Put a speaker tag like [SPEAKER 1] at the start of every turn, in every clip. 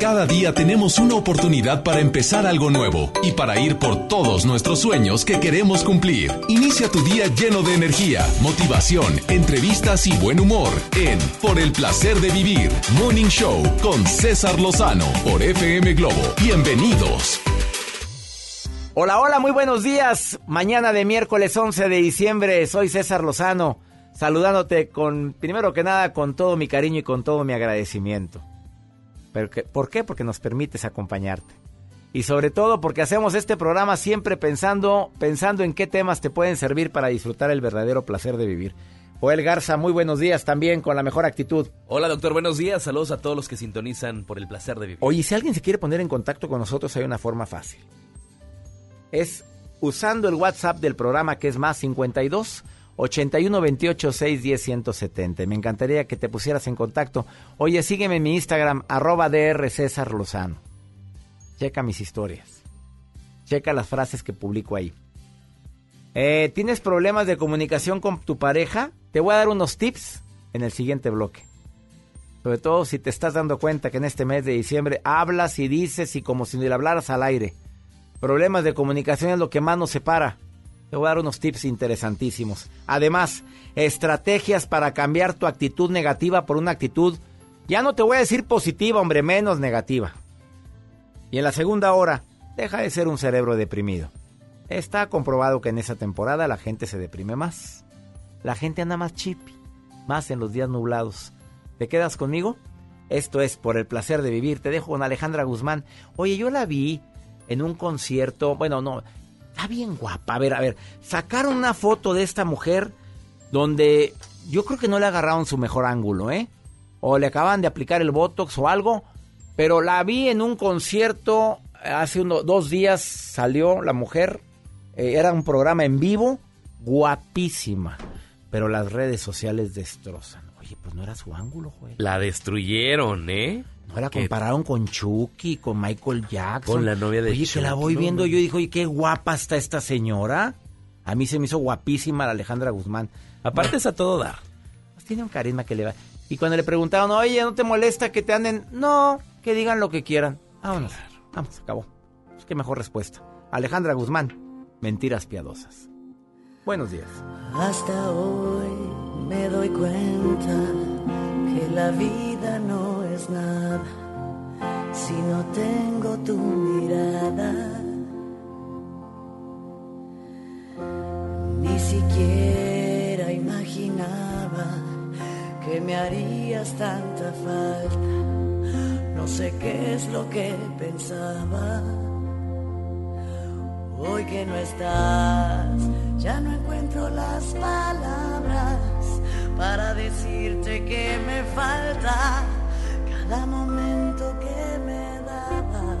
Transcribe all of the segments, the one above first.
[SPEAKER 1] Cada día tenemos una oportunidad para empezar algo nuevo y para ir por todos nuestros sueños que queremos cumplir. Inicia tu día lleno de energía, motivación, entrevistas y buen humor en Por el placer de vivir, Morning Show con César Lozano por FM Globo. Bienvenidos.
[SPEAKER 2] Hola, hola, muy buenos días. Mañana de miércoles 11 de diciembre, soy César Lozano, saludándote con, primero que nada, con todo mi cariño y con todo mi agradecimiento. ¿Por qué? Porque nos permites acompañarte. Y sobre todo porque hacemos este programa siempre pensando, pensando en qué temas te pueden servir para disfrutar el verdadero placer de vivir. Joel Garza, muy buenos días también con la mejor actitud.
[SPEAKER 3] Hola doctor, buenos días. Saludos a todos los que sintonizan por el placer de vivir.
[SPEAKER 2] Oye, si alguien se quiere poner en contacto con nosotros hay una forma fácil. Es usando el WhatsApp del programa que es más 52 81 28 6 10 170. Me encantaría que te pusieras en contacto. Oye, sígueme en mi Instagram, arroba DR César Lozano. Checa mis historias. Checa las frases que publico ahí. Eh, ¿Tienes problemas de comunicación con tu pareja? Te voy a dar unos tips en el siguiente bloque. Sobre todo si te estás dando cuenta que en este mes de diciembre hablas y dices y como si le hablaras al aire. Problemas de comunicación es lo que más nos separa. Te voy a dar unos tips interesantísimos. Además, estrategias para cambiar tu actitud negativa por una actitud, ya no te voy a decir positiva, hombre, menos negativa. Y en la segunda hora, deja de ser un cerebro deprimido. Está comprobado que en esa temporada la gente se deprime más. La gente anda más chippy, más en los días nublados. ¿Te quedas conmigo? Esto es por el placer de vivir. Te dejo con Alejandra Guzmán. Oye, yo la vi en un concierto, bueno, no, Está bien guapa. A ver, a ver. Sacaron una foto de esta mujer donde yo creo que no le agarraron su mejor ángulo, ¿eh? O le acaban de aplicar el Botox o algo. Pero la vi en un concierto hace unos dos días. Salió la mujer. Eh, era un programa en vivo. Guapísima. Pero las redes sociales destrozan. Oye, pues no era su ángulo, güey.
[SPEAKER 3] La destruyeron, ¿eh?
[SPEAKER 2] No la compararon con Chucky, con Michael Jackson.
[SPEAKER 3] Con la novia de
[SPEAKER 2] Oye, que la voy viendo yo y digo, oye, qué guapa está esta señora. A mí se me hizo guapísima la Alejandra Guzmán.
[SPEAKER 3] Aparte es a todo dar.
[SPEAKER 2] Pues tiene un carisma que le va. Y cuando le preguntaron, oye, ¿no te molesta que te anden? No, que digan lo que quieran. Vámonos. Vamos, acabó. Pues qué mejor respuesta. Alejandra Guzmán, mentiras piadosas. Buenos días.
[SPEAKER 4] Hasta hoy me doy cuenta que la no es nada si no tengo tu mirada. Ni siquiera imaginaba que me harías tanta falta. No sé qué es lo que pensaba. Hoy que no estás, ya no encuentro las palabras para decirte que me falta cada momento que me dabas.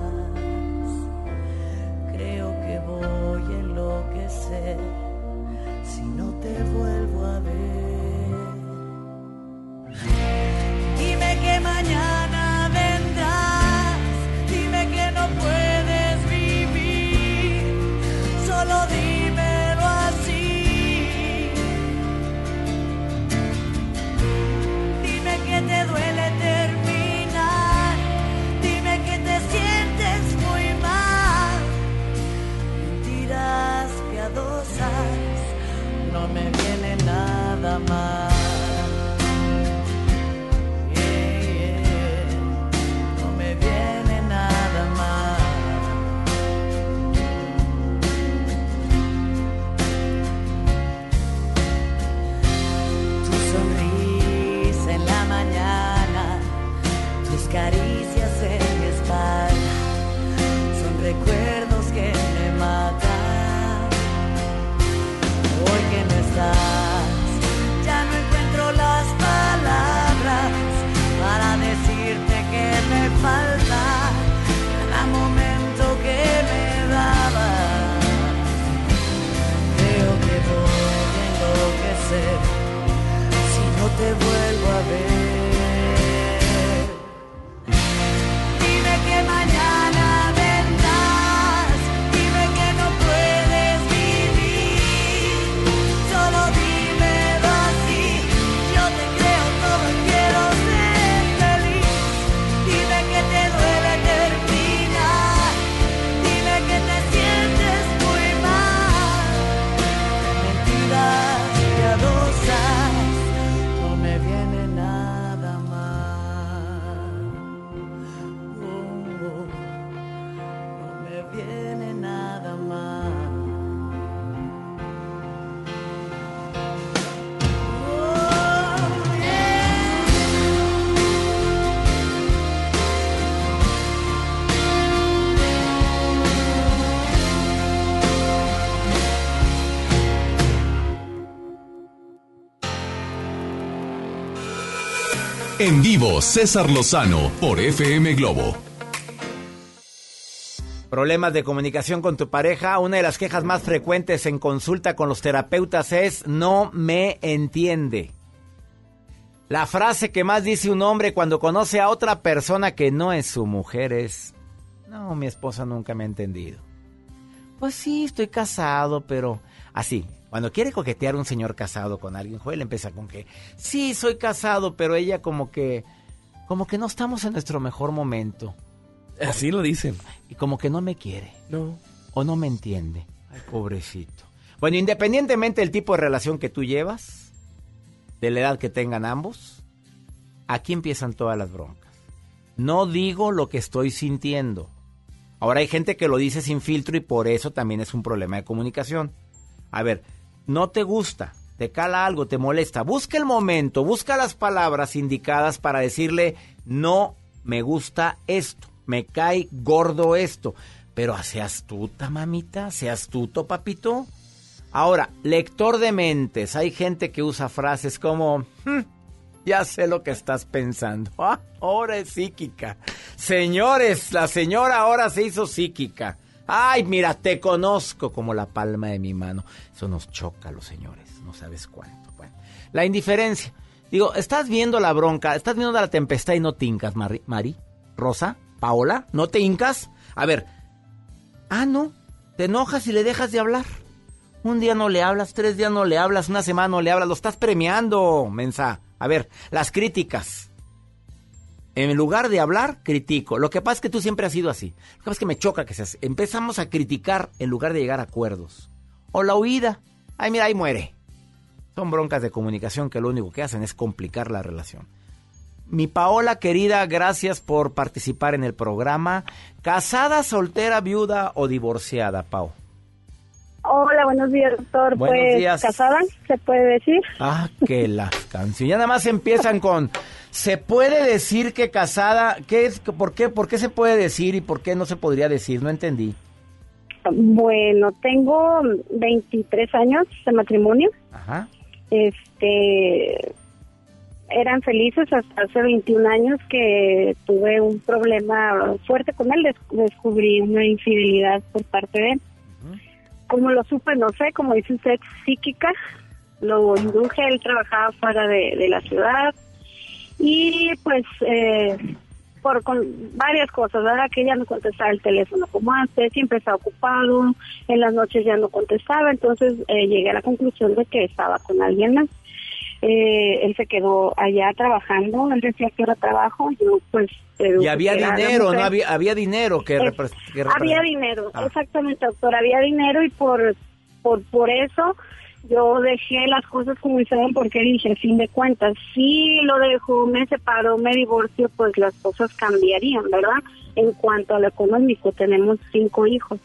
[SPEAKER 1] En vivo, César Lozano por FM Globo.
[SPEAKER 2] Problemas de comunicación con tu pareja. Una de las quejas más frecuentes en consulta con los terapeutas es no me entiende. La frase que más dice un hombre cuando conoce a otra persona que no es su mujer es, no, mi esposa nunca me ha entendido. Pues sí, estoy casado, pero así, cuando quiere coquetear un señor casado con alguien, Joel empieza con que, sí, soy casado, pero ella como que, como que no estamos en nuestro mejor momento.
[SPEAKER 3] Así lo dicen.
[SPEAKER 2] Y como que no me quiere.
[SPEAKER 3] No.
[SPEAKER 2] O no me entiende. Ay, pobrecito. Bueno, independientemente del tipo de relación que tú llevas, de la edad que tengan ambos, aquí empiezan todas las broncas. No digo lo que estoy sintiendo. Ahora hay gente que lo dice sin filtro y por eso también es un problema de comunicación. A ver, no te gusta, te cala algo, te molesta, busca el momento, busca las palabras indicadas para decirle, no me gusta esto, me cae gordo esto. Pero sea astuta, mamita, sea astuto, papito. Ahora, lector de mentes, hay gente que usa frases como, "Hmm, ya sé lo que estás pensando. Ah, ahora es psíquica. Señores, la señora ahora se hizo psíquica. Ay, mira, te conozco como la palma de mi mano. Eso nos choca a los señores, no sabes cuánto. Bueno, la indiferencia. Digo, estás viendo la bronca, estás viendo la tempestad y no te hincas, Mari, Mari, Rosa, Paola, ¿no te hincas? A ver, ah, no, te enojas y le dejas de hablar. Un día no le hablas, tres días no le hablas, una semana no le hablas, lo estás premiando, mensa. A ver, las críticas. En lugar de hablar, critico. Lo que pasa es que tú siempre has sido así. Lo que pasa es que me choca que seas. Empezamos a criticar en lugar de llegar a acuerdos. O la huida. Ay, mira, ahí muere. Son broncas de comunicación que lo único que hacen es complicar la relación. Mi Paola querida, gracias por participar en el programa. ¿Casada, soltera, viuda o divorciada, Pau?
[SPEAKER 5] Hola, buenos días, doctor.
[SPEAKER 2] Buenos
[SPEAKER 5] pues,
[SPEAKER 2] días.
[SPEAKER 5] ¿casada? ¿Se puede decir?
[SPEAKER 2] Ah, que las canciones. Ya nada más empiezan con. ¿Se puede decir que casada? ¿Qué es? ¿Por qué? ¿Por qué se puede decir y por qué no se podría decir? No entendí.
[SPEAKER 5] Bueno, tengo 23 años de matrimonio.
[SPEAKER 2] Ajá.
[SPEAKER 5] Este, eran felices hasta hace 21 años que tuve un problema fuerte con él. Des- descubrí una infidelidad por parte de él. Como lo supe, no sé, como dice usted, psíquica. Lo induje, él trabajaba fuera de, de la ciudad. Y pues, eh, por con varias cosas, ¿verdad? Que ya no contestaba el teléfono como antes, siempre estaba ocupado, en las noches ya no contestaba, entonces eh, llegué a la conclusión de que estaba con alguien más. Eh, él se quedó allá trabajando, él decía que era trabajo, yo pues...
[SPEAKER 2] Y había dinero, ¿no? Había, había dinero que,
[SPEAKER 5] Es-
[SPEAKER 2] que
[SPEAKER 5] había dinero,
[SPEAKER 2] Ah.
[SPEAKER 5] exactamente, doctor, había dinero y por, por, por eso yo dejé las cosas como estaban porque dije, a fin de cuentas, si lo dejo, me separo, me divorcio, pues las cosas cambiarían, ¿verdad? En cuanto a lo económico, tenemos cinco hijos,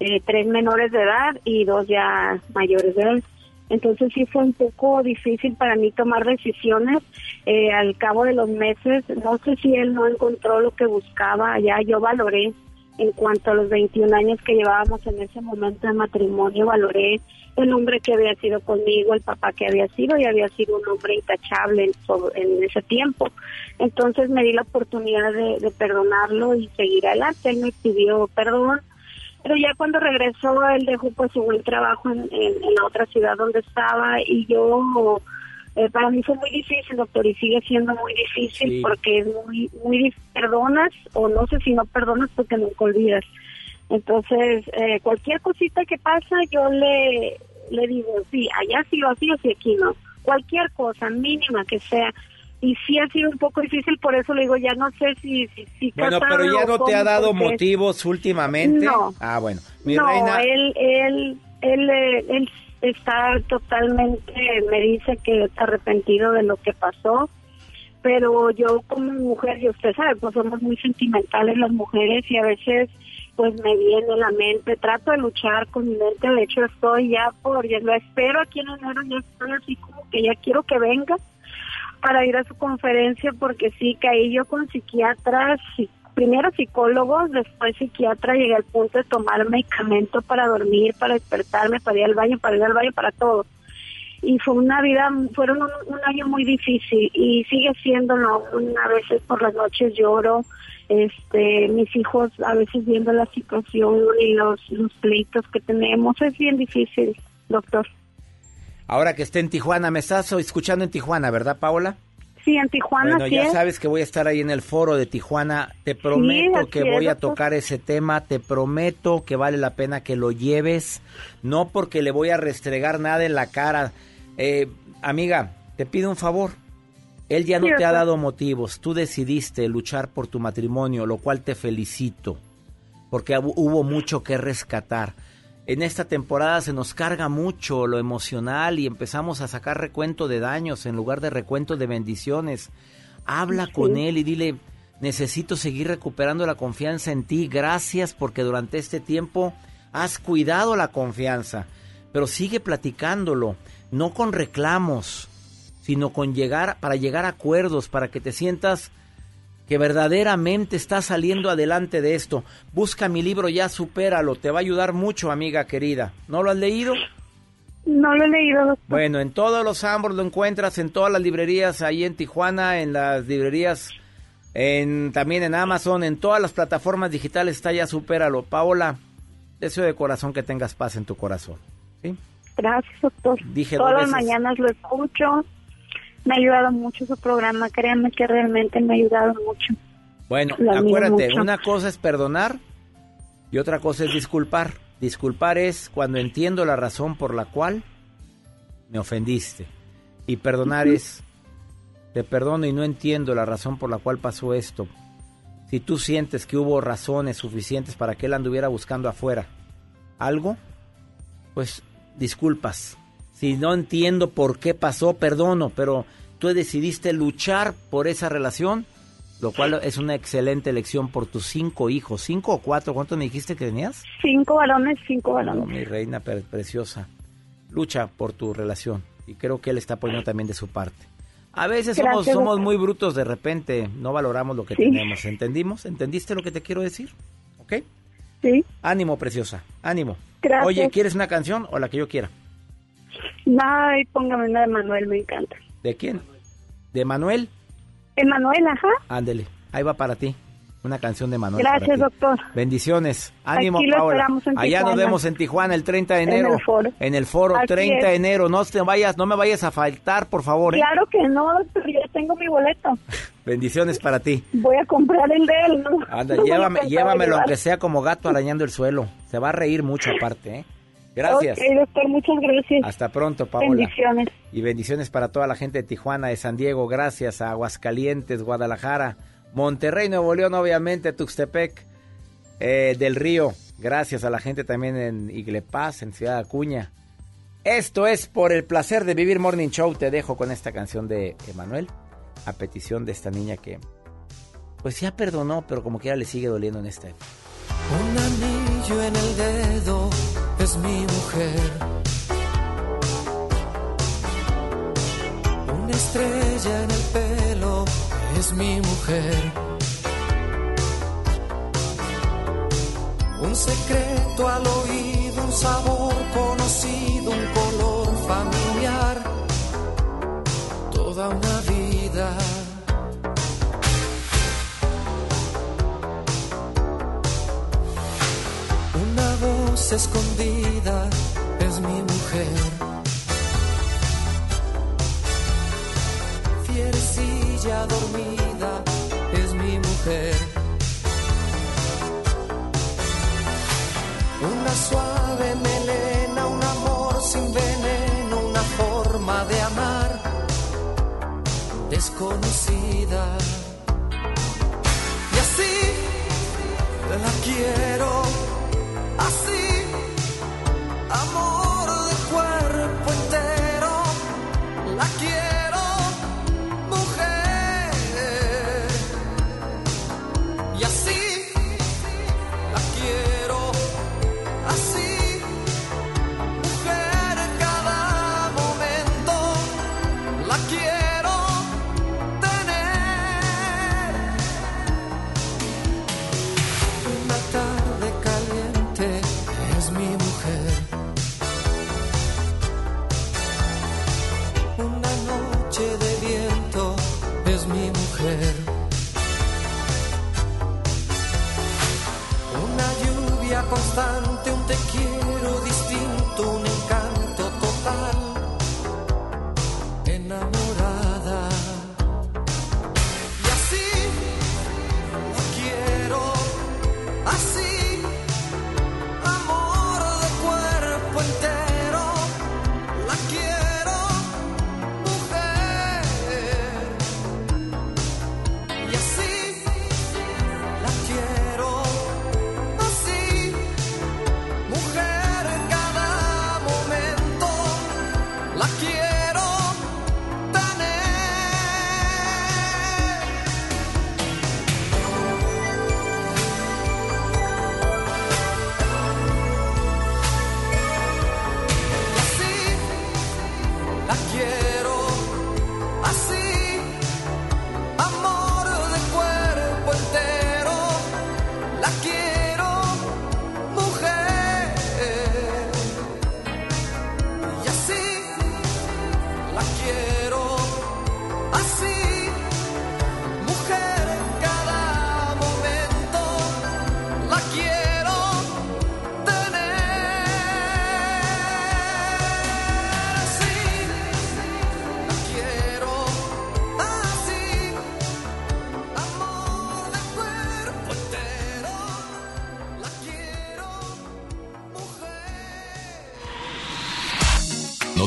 [SPEAKER 5] eh, tres menores de edad y dos ya mayores de edad. Entonces sí fue un poco difícil para mí tomar decisiones. Eh, al cabo de los meses, no sé si él no encontró lo que buscaba, ya yo valoré en cuanto a los 21 años que llevábamos en ese momento de matrimonio, valoré el hombre que había sido conmigo, el papá que había sido y había sido un hombre intachable en, en ese tiempo. Entonces me di la oportunidad de, de perdonarlo y seguir adelante. Él me pidió perdón, pero ya cuando regresó él dejó pues su buen trabajo en, en- en la otra ciudad donde estaba y yo eh, para mí fue muy difícil doctor y sigue siendo muy difícil
[SPEAKER 2] Sí.
[SPEAKER 5] porque es muy muy perdonas o no sé si no perdonas porque nunca olvidas entonces eh, cualquier cosita que pasa yo le le digo sí allá sí lo hacía sí aquí no cualquier cosa mínima que sea y sí ha sido un poco difícil por eso le digo ya no sé si si, si
[SPEAKER 2] Bueno, pero ya
[SPEAKER 5] o
[SPEAKER 2] no te ha dado
[SPEAKER 5] porque-
[SPEAKER 2] motivos últimamente.
[SPEAKER 5] No.
[SPEAKER 2] Ah, bueno. Mi
[SPEAKER 5] no,
[SPEAKER 2] reina.
[SPEAKER 5] él, él, él, eh, él está totalmente, me dice que está arrepentido de lo que pasó, pero yo como mujer, y usted sabe, pues somos muy sentimentales las mujeres y a veces pues me viene la mente, trato de luchar con mi mente, de hecho estoy ya por, ya lo espero aquí en enero, ya estoy así como que ya quiero que venga para ir a su conferencia porque sí caí yo con psiquiatras, primero psicólogos, después psiquiatra, llegué al punto de tomar medicamento para dormir, para despertarme, para ir al baño, para ir al baño, para todo. y fue una vida, fueron un, un año muy difícil y sigue siéndolo. A veces por las noches lloro, este, mis hijos a veces viendo la situación y los, los pleitos que tenemos, es bien difícil, doctor.
[SPEAKER 2] Ahora que esté en Tijuana, me estás escuchando en Tijuana, ¿verdad, Paola?
[SPEAKER 5] Sí, en Tijuana.
[SPEAKER 2] Bueno, ya sabes que voy a estar ahí en el foro de Tijuana. Te prometo que voy a tocar ese tema. Te prometo que vale la pena que lo lleves. No porque le voy a restregar nada en la cara. Eh, amiga, te pido un favor. Él ya no te ha dado motivos. Tú decidiste luchar por tu matrimonio, lo cual te felicito. Porque hubo mucho que rescatar en esta temporada se nos carga mucho lo emocional y empezamos a sacar recuento de daños en lugar de recuento de bendiciones. Habla con él y dile, necesito seguir recuperando la confianza en ti. Gracias porque durante este tiempo has cuidado la confianza. Pero sigue platicándolo, no con reclamos, sino con llegar para llegar a acuerdos, para que te sientas que verdaderamente está saliendo adelante de esto. Busca mi libro Ya Supéralo, te va a ayudar mucho, amiga querida. ¿No lo has leído?
[SPEAKER 5] No lo he leído, doctor.
[SPEAKER 2] Bueno, en todos los ambos lo encuentras, en todas las librerías, ahí en Tijuana, en las librerías, en, también en Amazon, en todas las plataformas digitales está Ya Supéralo. Paola, deseo de corazón que tengas paz en tu corazón. ¿sí?
[SPEAKER 5] Gracias, doctor.
[SPEAKER 2] Dije
[SPEAKER 5] Todas las mañanas lo escucho me ha ayudado mucho su programa, créanme que realmente me ha ayudado mucho.
[SPEAKER 2] Bueno, acuérdate, una cosa es perdonar y otra cosa es disculpar. Disculpar es cuando entiendo la razón por la cual me ofendiste. Y perdonar es, te perdono y no entiendo la razón por la cual pasó esto. Si tú sientes que hubo razones suficientes para que él anduviera buscando afuera algo, pues disculpas. Si no entiendo por qué pasó, perdono, pero tú decidiste luchar por esa relación, lo cual es una excelente elección por tus cinco hijos. ¿Cinco o cuatro? ¿Cuántos me dijiste que tenías?
[SPEAKER 5] Cinco varones, cinco varones.
[SPEAKER 2] mi reina preciosa. Lucha por tu relación y creo que él está poniendo también de su parte. A veces somos, somos muy brutos de repente, no valoramos lo que tenemos. ¿Entendimos? ¿Entendiste lo que te quiero decir? ¿Ok?
[SPEAKER 5] Sí.
[SPEAKER 2] Ánimo, preciosa. Ánimo.
[SPEAKER 5] Gracias.
[SPEAKER 2] Oye, ¿quieres una canción o la que yo quiera?
[SPEAKER 5] Ay, póngame una de Manuel, me encanta.
[SPEAKER 2] ¿De quién? ¿De Manuel?
[SPEAKER 5] De Manuel, ajá.
[SPEAKER 2] Ándele, ahí va para ti. Una canción de Manuel.
[SPEAKER 5] Gracias, doctor.
[SPEAKER 2] Bendiciones. Ánimo,
[SPEAKER 5] Aquí
[SPEAKER 2] Paola.
[SPEAKER 5] En
[SPEAKER 2] Allá nos vemos en Tijuana el 30 de enero.
[SPEAKER 5] En el foro.
[SPEAKER 2] En el foro, 30 de enero. No te vayas, no me vayas a faltar, por favor.
[SPEAKER 5] ¿eh? Claro que no, doctor. Ya tengo mi boleto.
[SPEAKER 2] Bendiciones para ti.
[SPEAKER 5] Voy a comprar el de él. ¿no?
[SPEAKER 2] Anda, llévame, llévamelo aunque sea como gato arañando el suelo. Se va a reír mucho aparte, ¿eh? Gracias.
[SPEAKER 5] Ok, doctor, muchas gracias.
[SPEAKER 2] Hasta pronto, Paola.
[SPEAKER 5] Bendiciones.
[SPEAKER 2] Y bendiciones para toda la gente de Tijuana, de San Diego, gracias a Aguascalientes, Guadalajara, Monterrey, Nuevo León, obviamente, Tuxtepec, eh, del Río. Gracias a la gente también en Iglepaz, en Ciudad Acuña. Esto es por el placer de vivir Morning Show. Te dejo con esta canción de Emanuel, a petición de esta niña que, pues ya perdonó, pero como quiera le sigue doliendo en esta época.
[SPEAKER 6] Un anillo en el dedo mi mujer. Una estrella en el pelo es mi mujer. Un secreto al oído, un sabor conocido, un color familiar. Toda una vida. Escondida es mi mujer. Fierecilla dormida es mi mujer. Una suave melena, un amor sin veneno, una forma de amar desconocida. Y así la quiero,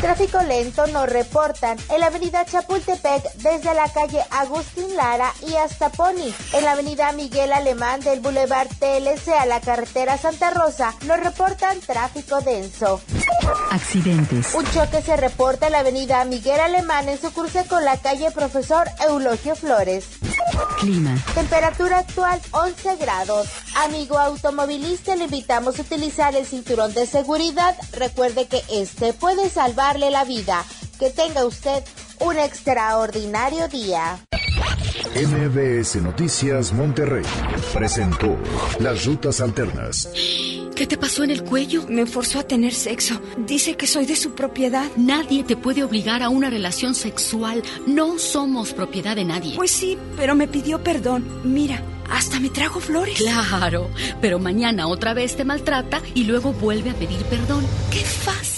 [SPEAKER 7] Tráfico lento nos reportan en la avenida Chapultepec desde la calle Agustín Lara y hasta Pony. En la avenida Miguel Alemán del Boulevard TLC a la carretera Santa Rosa nos reportan tráfico denso.
[SPEAKER 8] Accidentes.
[SPEAKER 7] Un choque se reporta en la avenida Miguel Alemán en su cruce con la calle Profesor Eulogio Flores.
[SPEAKER 8] Clima.
[SPEAKER 7] Temperatura actual 11 grados. Amigo automovilista, le invitamos a utilizar el cinturón de seguridad. Recuerde que este puede salvarle la vida. Que tenga usted un extraordinario día.
[SPEAKER 9] MBS Noticias Monterrey presentó Las Rutas Alternas.
[SPEAKER 10] ¿Qué te pasó en el cuello?
[SPEAKER 11] Me forzó a tener sexo. Dice que soy de su propiedad.
[SPEAKER 10] Nadie te puede obligar a una relación sexual. No somos propiedad de nadie.
[SPEAKER 11] Pues sí, pero me pidió perdón. Mira, hasta me trajo flores.
[SPEAKER 10] Claro, pero mañana otra vez te maltrata y luego vuelve a pedir perdón. ¡Qué fácil!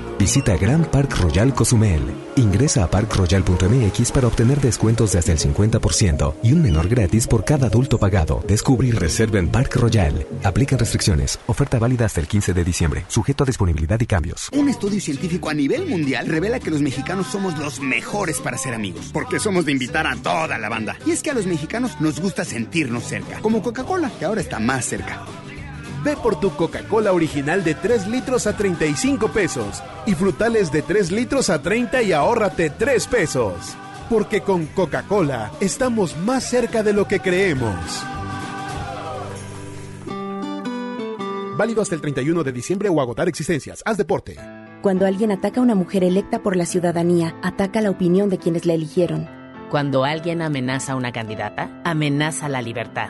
[SPEAKER 12] Visita Grand Park Royal Cozumel. Ingresa a parkroyal.mx para obtener descuentos de hasta el 50% y un menor gratis por cada adulto pagado. Descubre y reserva en Park Royal. Aplican restricciones. Oferta válida hasta el 15 de diciembre. Sujeto a disponibilidad y cambios.
[SPEAKER 13] Un estudio científico a nivel mundial revela que los mexicanos somos los mejores para ser amigos, porque somos de invitar a toda la banda. Y es que a los mexicanos nos gusta sentirnos cerca, como Coca-Cola, que ahora está más cerca.
[SPEAKER 14] Ve por tu Coca-Cola original de 3 litros a 35 pesos y frutales de 3 litros a 30 y ahórrate 3 pesos. Porque con Coca-Cola estamos más cerca de lo que creemos. Válido hasta el 31 de diciembre o agotar existencias. Haz deporte.
[SPEAKER 15] Cuando alguien ataca a una mujer electa por la ciudadanía, ataca la opinión de quienes la eligieron.
[SPEAKER 16] Cuando alguien amenaza a una candidata, amenaza la libertad.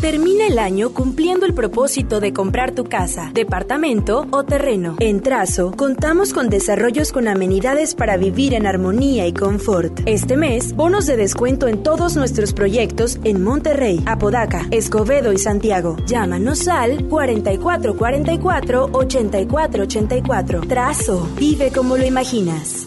[SPEAKER 17] Termina el año cumpliendo el propósito de comprar tu casa, departamento o terreno. En Trazo, contamos con desarrollos con amenidades para vivir en armonía y confort. Este mes, bonos de descuento en todos nuestros proyectos en Monterrey, Apodaca, Escobedo y Santiago. Llámanos al 4444-8484. Trazo, vive como lo imaginas.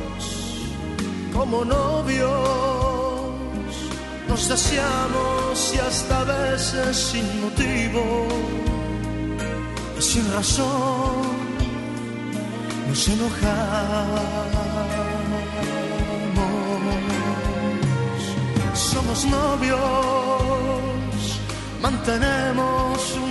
[SPEAKER 18] como novios, nos deseamos y hasta a veces sin motivo y sin razón nos enojamos. Somos novios, mantenemos un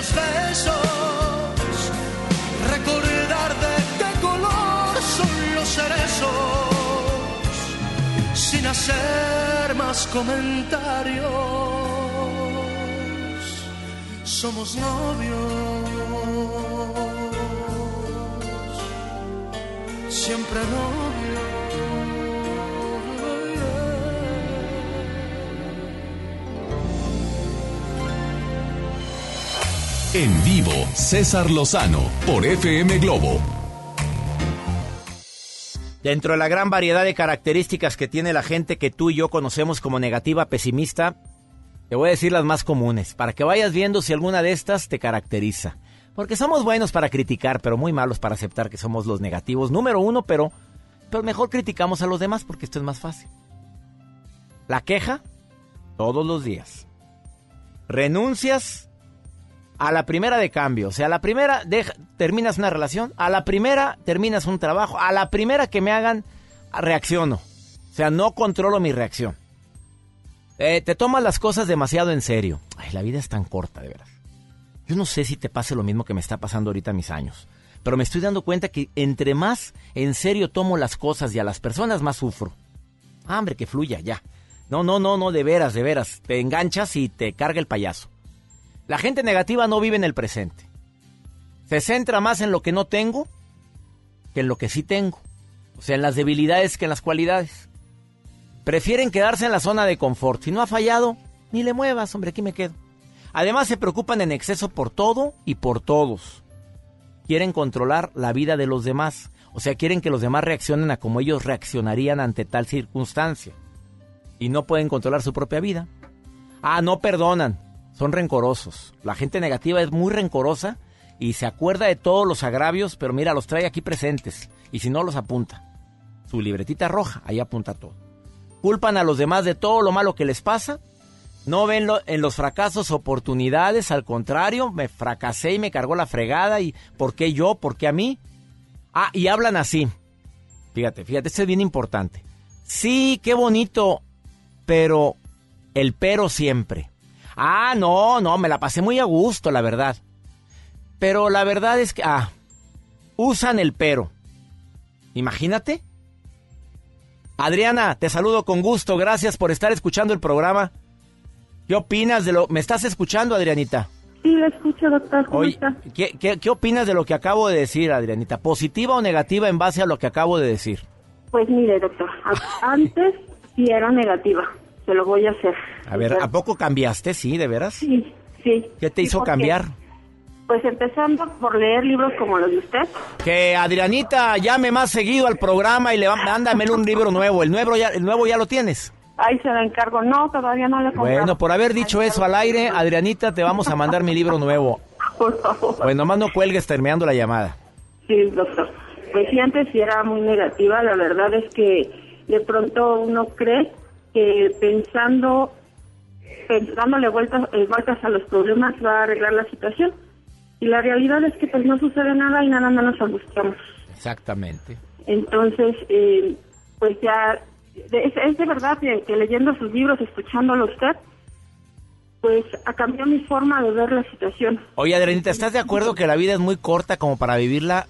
[SPEAKER 18] Tus besos, recordar de qué color son los cerezos, sin hacer más comentarios. Somos novios, siempre novios.
[SPEAKER 1] En vivo, César Lozano por FM Globo.
[SPEAKER 2] Dentro de la gran variedad de características que tiene la gente que tú y yo conocemos como negativa, pesimista, te voy a decir las más comunes, para que vayas viendo si alguna de estas te caracteriza. Porque somos buenos para criticar, pero muy malos para aceptar que somos los negativos. Número uno, pero, pero mejor criticamos a los demás porque esto es más fácil. La queja, todos los días. Renuncias a la primera de cambio. O sea, a la primera terminas una relación, a la primera terminas un trabajo, a la primera que me hagan, reacciono. O sea, no controlo mi reacción. Eh, te tomas las cosas demasiado en serio. Ay, la vida es tan corta, de verdad. Yo no sé si te pase lo mismo que me está pasando ahorita a mis años. Pero me estoy dando cuenta que entre más en serio tomo las cosas y a las personas, más sufro. Ah, hombre, que fluya, ya. No, no, no, no, de veras, de veras. Te enganchas y te carga el payaso. La gente negativa no vive en el presente. Se centra más en lo que no tengo que en lo que sí tengo. O sea, en las debilidades que en las cualidades. Prefieren quedarse en la zona de confort. Si no ha fallado, ni le muevas, hombre, aquí me quedo. Además se preocupan en exceso por todo y por todos. Quieren controlar la vida de los demás. O sea, quieren que los demás reaccionen a como ellos reaccionarían ante tal circunstancia. Y no pueden controlar su propia vida. Ah, no perdonan son rencorosos. La gente negativa es muy rencorosa y se acuerda de todos los agravios, pero mira, los trae aquí presentes. Y si no, los apunta. Su libretita roja, ahí apunta todo. Culpan a los demás de todo lo malo que les pasa. No ven en los fracasos oportunidades, al contrario, me fracasé y me cargó la fregada. ¿Y por qué yo? ¿Por qué a mí? Ah, y hablan así. Fíjate, fíjate, esto es bien importante. Sí, qué bonito, pero el pero siempre. Ah, no, no, me la pasé muy a gusto, la verdad. Pero la verdad es que, ah, usan el pero. Imagínate. Adriana, te saludo con gusto, gracias por estar escuchando el programa. ¿Qué opinas de lo... ¿Me estás escuchando, Adrianita?
[SPEAKER 5] Sí, lo escucho, doctor. ¿Cómo
[SPEAKER 2] ¿qué, qué, qué opinas de lo que acabo de decir, Adrianita? ¿Positiva o negativa en base a lo que acabo de decir?
[SPEAKER 5] Pues mire, doctor, antes sí era negativa lo voy a hacer.
[SPEAKER 2] A ver, ¿a poco cambiaste? Sí, ¿de veras?
[SPEAKER 5] Sí, sí.
[SPEAKER 2] ¿Qué te hizo cambiar?
[SPEAKER 5] Pues empezando por leer libros como los de usted.
[SPEAKER 2] Que Adrianita llame más seguido al programa y le mándame un libro nuevo. ¿El nuevo ya, el nuevo ya lo tienes?
[SPEAKER 5] Ahí se lo encargo. No, todavía no le comprado.
[SPEAKER 2] Bueno, por haber dicho eso al aire, Adrianita, te vamos a mandar mi libro nuevo.
[SPEAKER 5] Por favor.
[SPEAKER 2] Bueno, nomás no cuelgues terminando la llamada.
[SPEAKER 5] Sí, doctor. Pues sí, antes sí era muy negativa. La verdad es que de pronto uno cree que pensando, dándole vueltas, eh, vueltas a los problemas va a arreglar la situación. Y la realidad es que pues no sucede nada y nada más nos angustiamos.
[SPEAKER 2] Exactamente.
[SPEAKER 5] Entonces, eh, pues ya, es, de verdad que, leyendo sus libros, escuchándolo usted, pues ha cambiado mi forma de ver la situación.
[SPEAKER 2] Oye, Adrenita, ¿estás de acuerdo que la vida es muy corta como para vivirla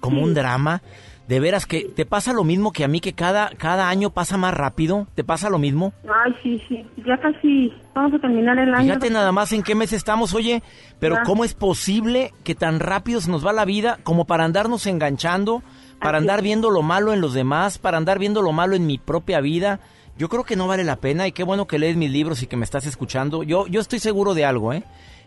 [SPEAKER 2] como un drama? De veras que te pasa lo mismo que a mí, que cada, cada año pasa más rápido. ¿Te pasa lo mismo?
[SPEAKER 5] Ay, sí, sí. Ya casi vamos a terminar el año.
[SPEAKER 2] Fíjate nada más en qué mes estamos, oye. Pero ¿cómo es posible que tan rápido se nos va la vida como para andarnos enganchando, para andar viendo lo malo en los demás, para andar viendo lo malo en mi propia vida? Yo creo que no vale la pena y qué bueno que lees mis libros y que me estás escuchando. Yo, yo estoy seguro de algo, ¿eh?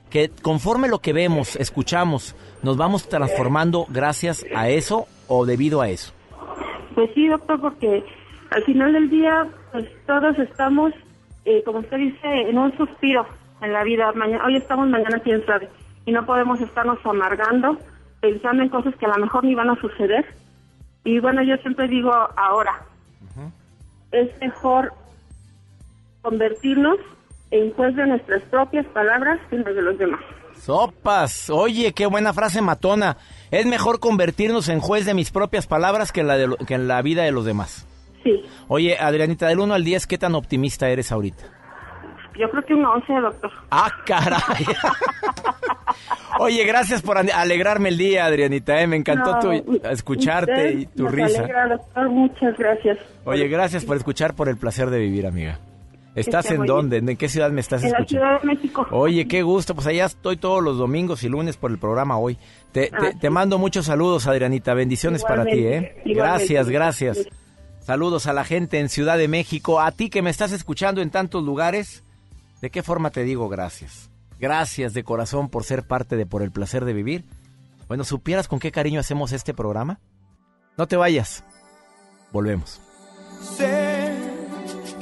[SPEAKER 2] Que conforme lo que vemos, escuchamos, nos vamos transformando gracias a eso o debido a eso?
[SPEAKER 5] Pues sí, doctor, porque al final del día, pues todos estamos, eh, como usted dice, en un suspiro en la vida. Mañana, hoy estamos, mañana quién sabe. Y no podemos estarnos amargando, pensando en cosas que a lo mejor ni van a suceder. Y bueno, yo siempre digo ahora, es mejor convertirnos en juez de nuestras propias palabras que en las de los demás.
[SPEAKER 2] Sopas, oye, qué buena frase matona. Es mejor convertirnos en juez de mis propias palabras que en la, de que en la vida de los demás.
[SPEAKER 5] Sí.
[SPEAKER 2] Oye, Adrianita, del 1 al 10, ¿qué tan optimista eres ahorita?
[SPEAKER 5] Yo creo que un 11, doctor.
[SPEAKER 2] Ah, caray. Oye, gracias por alegrarme el día, Adrianita. ¿eh? Me encantó tu, escucharte y tu risa.
[SPEAKER 19] Alegra, doctor. Muchas gracias.
[SPEAKER 2] Oye, gracias por escuchar, por el placer de vivir, amiga. ¿Estás en dónde? ¿En qué ciudad me estás escuchando?
[SPEAKER 19] En la Ciudad de México.
[SPEAKER 2] Oye, qué gusto. Pues allá estoy todos los domingos y lunes por el programa hoy. Te, te, ah, mando muchos saludos, Adrianita. Bendiciones para ti, ¿eh? Gracias, gracias. Saludos a la gente en Ciudad de México. A ti que me estás escuchando en tantos lugares. ¿De qué forma te digo gracias? Gracias de corazón por ser parte de Por el Placer de Vivir. Bueno, ¿supieras con qué cariño hacemos este programa? No te vayas. Volvemos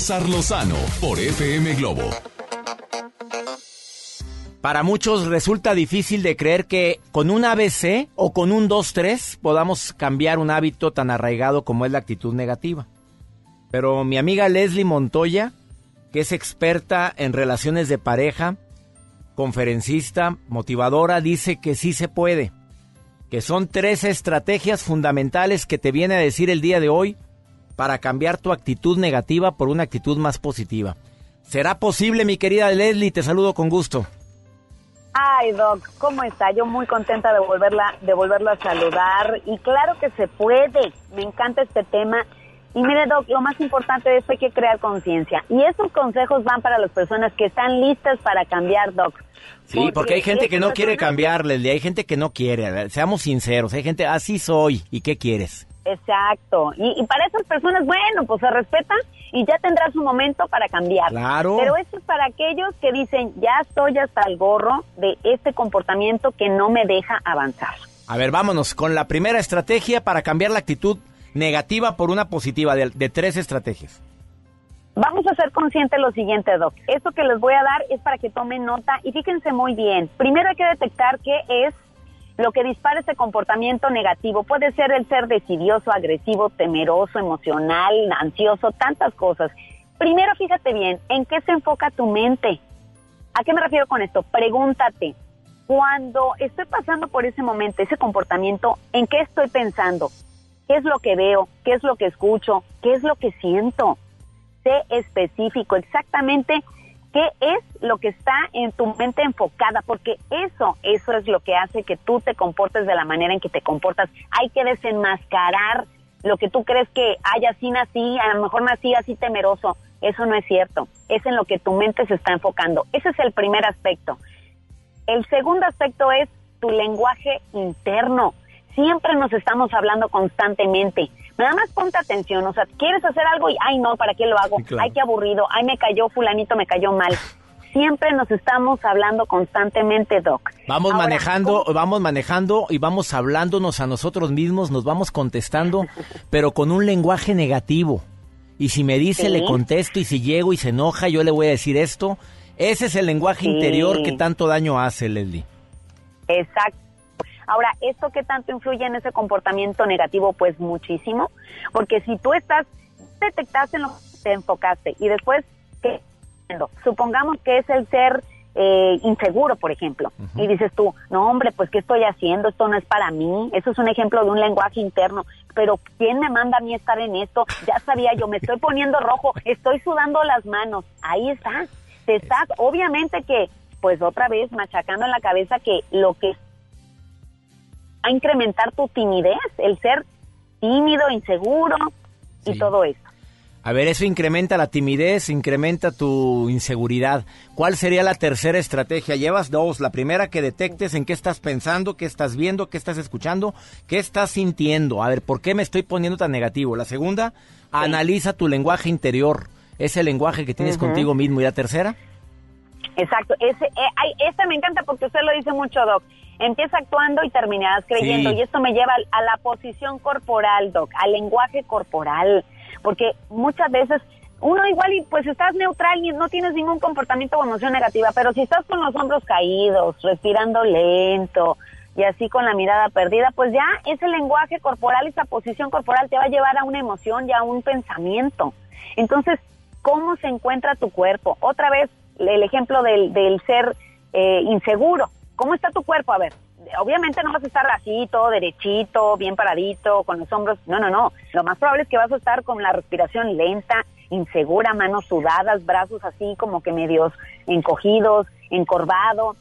[SPEAKER 1] César Lozano por FM Globo.
[SPEAKER 2] Para muchos resulta difícil de creer que con un ABC o con un 2-3 podamos cambiar un hábito tan arraigado como es la actitud negativa. Pero mi amiga Leslie Montoya, que es experta en relaciones de pareja, conferencista, motivadora, dice que sí se puede, que son tres estrategias fundamentales que te viene a decir el día de hoy para cambiar tu actitud negativa por una actitud más positiva. ¿Será posible, mi querida Leslie? Te saludo con gusto.
[SPEAKER 20] Ay, Doc, ¿cómo está? Yo muy contenta de volverla, de volverlo a saludar. Y claro que se puede. Me encanta este tema. Y mire, Doc, lo más importante de esto hay que crear conciencia. Y esos consejos van para las personas que están listas para cambiar, Doc.
[SPEAKER 2] Sí, porque, hay gente que no quiere cambiarle, hay gente que no quiere. Seamos sinceros, hay gente, así soy. ¿Y qué quieres?
[SPEAKER 20] Exacto. Y, para esas personas, bueno, pues se respeta y ya tendrá su momento para cambiar.
[SPEAKER 2] Claro.
[SPEAKER 20] Pero esto es para aquellos que dicen, ya estoy hasta el gorro de este comportamiento que no me deja avanzar.
[SPEAKER 2] A ver, vámonos con la primera estrategia para cambiar la actitud negativa por una positiva, de, de tres estrategias.
[SPEAKER 20] Vamos a ser conscientes de lo siguiente, Doc. Esto que les voy a dar es para que tomen nota y fíjense muy bien. Primero hay que detectar qué es lo que dispara ese comportamiento negativo puede ser el ser decidioso, agresivo, temeroso, emocional, ansioso, tantas cosas. Primero fíjate bien, ¿en qué se enfoca tu mente? ¿A qué me refiero con esto? Pregúntate, cuando estoy pasando por ese momento, ese comportamiento, ¿en qué estoy pensando? ¿Qué es lo que veo? ¿Qué es lo que escucho? ¿Qué es lo que siento? Sé específico, exactamente qué es lo que está en tu mente enfocada, porque eso, eso es lo que hace que tú te comportes de la manera en que te comportas. Hay que desenmascarar lo que tú crees que, ay, así nací, a lo mejor nací así temeroso. Eso no es cierto. Es en lo que tu mente se está enfocando. Ese es el primer aspecto. El segundo aspecto es tu lenguaje interno. Siempre nos estamos hablando constantemente. Nada más ponte atención, o sea, quieres hacer algo y, ay no, ¿para qué lo hago? Ay, qué aburrido, ay, me cayó fulanito, me cayó mal. Siempre nos estamos hablando constantemente, Doc.
[SPEAKER 2] Vamos manejando, vamos manejando y vamos hablándonos a nosotros mismos, nos vamos contestando, pero con un lenguaje negativo. Y si me dice, le contesto, y si llego y se enoja, yo le voy a decir esto. Ese es el lenguaje interior que tanto daño hace, Leslie.
[SPEAKER 20] Exacto. Ahora, ¿esto qué tanto influye en ese comportamiento negativo? Pues muchísimo, porque si tú estás, detectaste en lo que te enfocaste y después, ¿qué? Supongamos que es el ser eh, inseguro, por ejemplo, y dices tú, no hombre, pues ¿qué estoy haciendo? Esto no es para mí, eso es un ejemplo de un lenguaje interno, pero ¿quién me manda a mí estar en esto? Ya sabía yo, me estoy poniendo rojo, estoy sudando las manos, ahí está, te estás, obviamente que, pues otra vez machacando en la cabeza que lo que a incrementar tu timidez, el ser tímido, inseguro y todo eso.
[SPEAKER 2] A ver, eso incrementa la timidez, incrementa tu inseguridad. ¿Cuál sería la tercera estrategia? Llevas dos. La primera, que detectes en qué estás pensando, qué estás viendo, qué estás escuchando, qué estás sintiendo. A ver, ¿por qué me estoy poniendo tan negativo? La segunda, analiza tu lenguaje interior, ese lenguaje que tienes contigo mismo. ¿Y la tercera?
[SPEAKER 20] Exacto. Ese, eh, este me encanta porque usted lo dice mucho, Doc empieza actuando y terminarás creyendo. Y esto me lleva a la posición corporal, Doc, al lenguaje corporal, porque muchas veces uno igual y pues estás neutral y no tienes ningún comportamiento o emoción negativa, pero si estás con los hombros caídos, respirando lento y así con la mirada perdida, pues ya ese lenguaje corporal, esa posición corporal te va a llevar a una emoción y a un pensamiento. Entonces, ¿cómo se encuentra tu cuerpo? Otra vez, el ejemplo del, del ser eh, inseguro ¿Cómo está tu cuerpo? A ver, obviamente no vas a estar así, todo derechito, bien paradito, con los hombros. No, no, no. Lo más probable es que vas a estar con la respiración lenta, insegura, manos sudadas, brazos así como que medios encogidos, encorvado.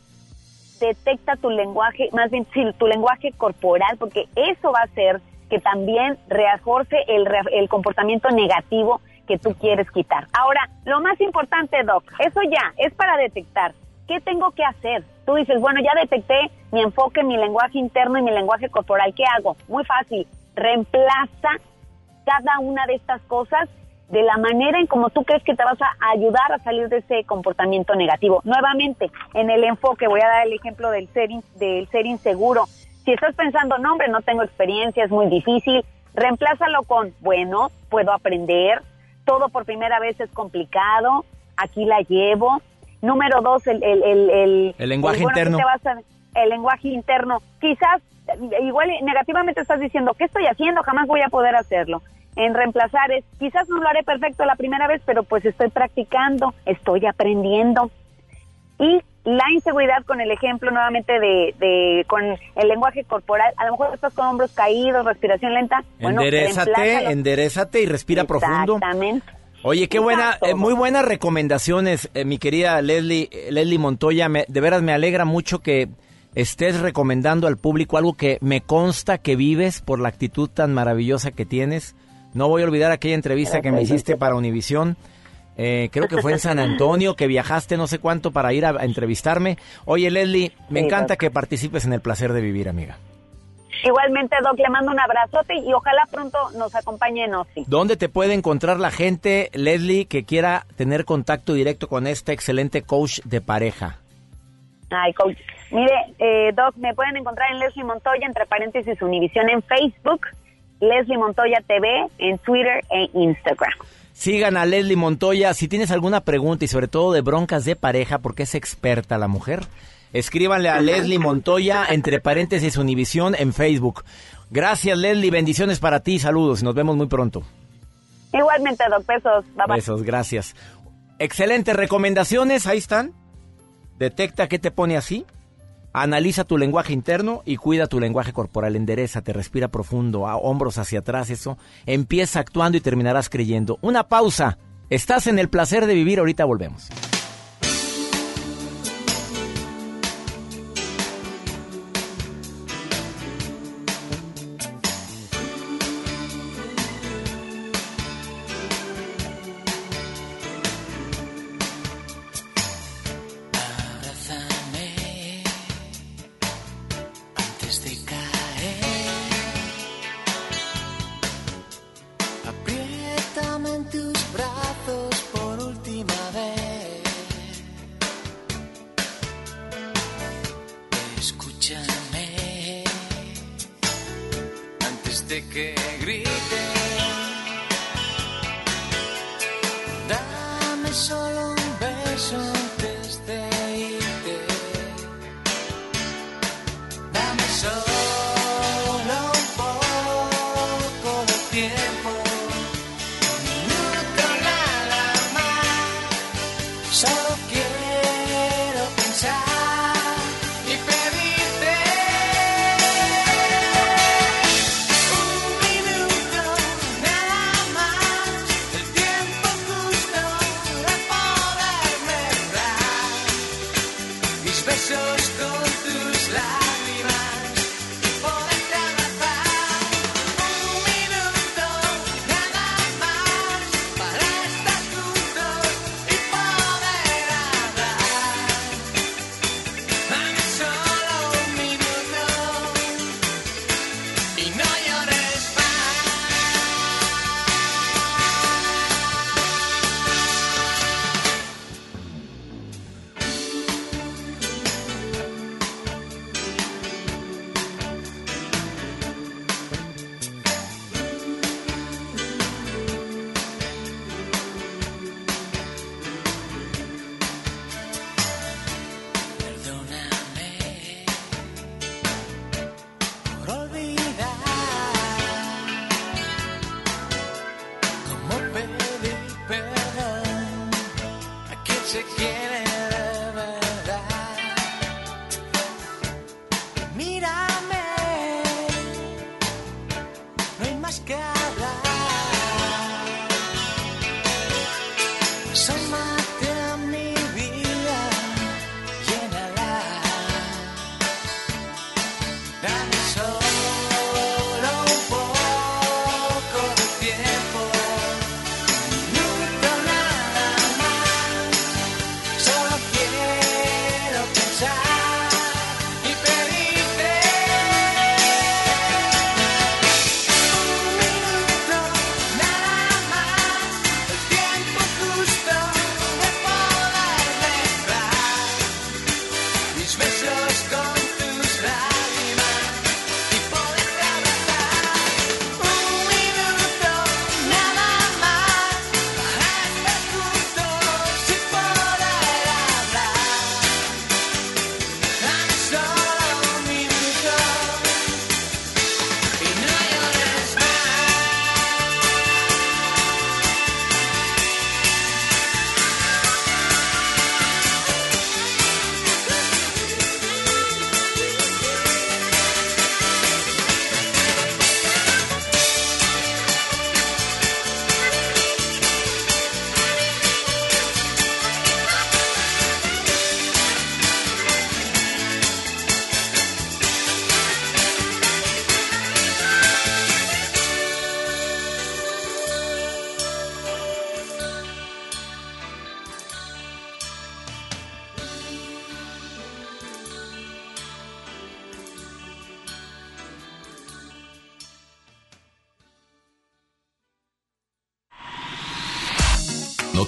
[SPEAKER 20] Detecta tu lenguaje, más bien tu lenguaje corporal, porque eso va a hacer que también reforce el, el comportamiento negativo que tú quieres quitar. Ahora, lo más importante, Doc, eso ya es para detectar. ¿Qué tengo que hacer? Tú dices, bueno, ya detecté mi enfoque, mi lenguaje interno y mi lenguaje corporal. ¿Qué hago? Muy fácil. Reemplaza cada una de estas cosas de la manera en como tú crees que te vas a ayudar a salir de ese comportamiento negativo. Nuevamente, en el enfoque, voy a dar el ejemplo del ser, del ser inseguro. Si estás pensando, no, hombre, no tengo experiencia, es muy difícil, reemplázalo con, bueno, puedo aprender, todo por primera vez es complicado, aquí la llevo, Número dos, el, el, el,
[SPEAKER 2] el, lenguaje interno.
[SPEAKER 20] el lenguaje interno. Quizás, igual negativamente estás diciendo, ¿qué estoy haciendo? Jamás voy a poder hacerlo. En reemplazar es, quizás no lo haré perfecto la primera vez, pero pues estoy practicando, estoy aprendiendo. Y la inseguridad con el ejemplo nuevamente de, de, con el lenguaje corporal, a lo mejor estás con hombros caídos, respiración lenta.
[SPEAKER 2] Bueno, enderezate, enderezate y respira profundo.
[SPEAKER 20] Exactamente.
[SPEAKER 2] Oye, qué buena, eh, muy buenas recomendaciones, eh, mi querida Leslie, eh, Leslie Montoya. de veras me alegra mucho que estés recomendando al público algo que me consta que vives por la actitud tan maravillosa que tienes. No voy a olvidar aquella entrevista que me hiciste para Univisión eh, creo que fue en San Antonio que viajaste no sé cuánto para ir a, entrevistarme. Oye, Leslie, me encanta que participes en el placer de vivir, amiga.
[SPEAKER 20] Igualmente, Doc, le mando un abrazote y ojalá pronto nos acompañe en OSI.
[SPEAKER 2] ¿Dónde te puede encontrar la gente, Leslie, que quiera tener contacto directo con este excelente coach de pareja?
[SPEAKER 20] Ay, coach. Mire, eh, Doc, me pueden encontrar en Leslie Montoya, entre paréntesis, Univisión en Facebook, Leslie Montoya TV en Twitter e Instagram.
[SPEAKER 2] Sigan a Leslie Montoya. Si tienes alguna pregunta y sobre todo de broncas de pareja, porque es experta la mujer, escríbanle a Leslie Montoya, entre paréntesis Univisión, en Facebook. Gracias, Leslie. Bendiciones para ti. Saludos. Nos vemos muy pronto.
[SPEAKER 20] Igualmente, dos Besos. Bye,
[SPEAKER 2] Besos, gracias. Excelentes recomendaciones. Ahí están. Detecta qué te pone así. Analiza tu lenguaje interno y cuida tu lenguaje corporal. Endereza, te respira profundo, a hombros hacia atrás, eso. Empieza actuando y terminarás creyendo. Una pausa. Estás en el placer de vivir. Ahorita volvemos.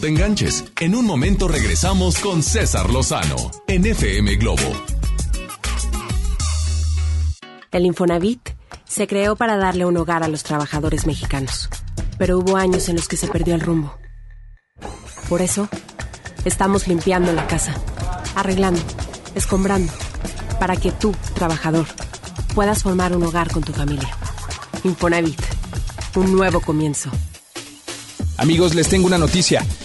[SPEAKER 1] Te enganches. En un momento regresamos con César Lozano en FM Globo.
[SPEAKER 21] El Infonavit se creó para darle un hogar a los trabajadores mexicanos, pero hubo años en los que se perdió el rumbo. Por eso, estamos limpiando la casa, arreglando, escombrando, para que tú, trabajador, puedas formar un hogar con tu familia. Infonavit, un nuevo comienzo.
[SPEAKER 22] Amigos, les tengo una noticia.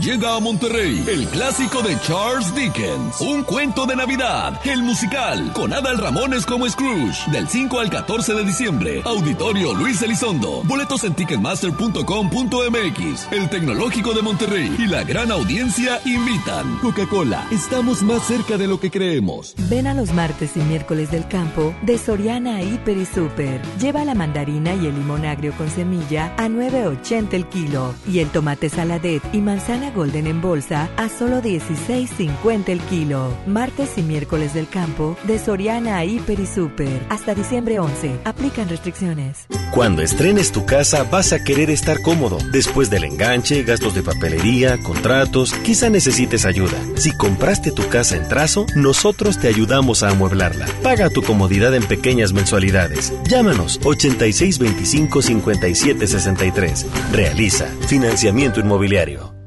[SPEAKER 1] Llega a Monterrey el clásico de Charles Dickens, Un cuento de Navidad, el musical, con Adal Ramones como Scrooge, del 5 al 14 de diciembre. Auditorio Luis Elizondo. Boletos en ticketmaster.com.mx. El Tecnológico de Monterrey y la gran audiencia invitan. Coca-Cola, estamos más cerca de lo que creemos.
[SPEAKER 23] Ven a los martes y miércoles del campo de Soriana Hiper y Super. Lleva la mandarina y el limón agrio con semilla a 9.80 el kilo y el tomate saladet y manzana golden en bolsa a solo 16.50 el kilo. Martes y miércoles del campo de Soriana Hiper y Super. Hasta diciembre 11. Aplican restricciones.
[SPEAKER 24] Cuando estrenes tu casa vas a querer estar cómodo. Después del enganche, gastos de papelería, contratos, quizá necesites ayuda. Si compraste tu casa en trazo, nosotros te ayudamos a amueblarla. Paga tu comodidad en pequeñas mensualidades. Llámanos 8625 5763. Realiza financiamiento inmobiliario.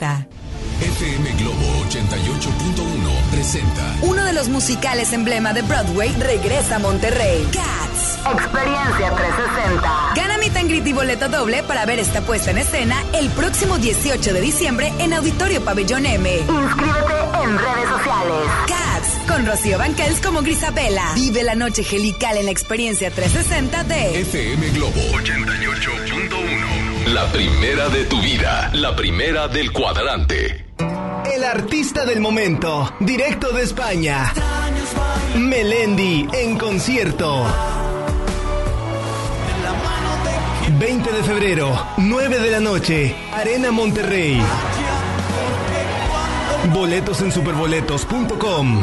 [SPEAKER 1] FM Globo 88.1 presenta.
[SPEAKER 25] Uno de los musicales emblema de Broadway regresa a Monterrey. Cats.
[SPEAKER 26] Experiencia 360.
[SPEAKER 25] Gana mi tangrit y boleto doble para ver esta puesta en escena el próximo 18 de diciembre en Auditorio Pabellón M.
[SPEAKER 26] Inscríbete en redes sociales.
[SPEAKER 25] Cats. Con Rocío Banquels como Grisabela. Vive la noche gelical en la experiencia 360 de
[SPEAKER 1] FM Globo 88.1. La primera de tu vida, la primera del cuadrante.
[SPEAKER 27] El artista del momento, directo de España. Melendi en concierto. 20 de febrero, 9 de la noche, Arena Monterrey. Boletos en superboletos.com.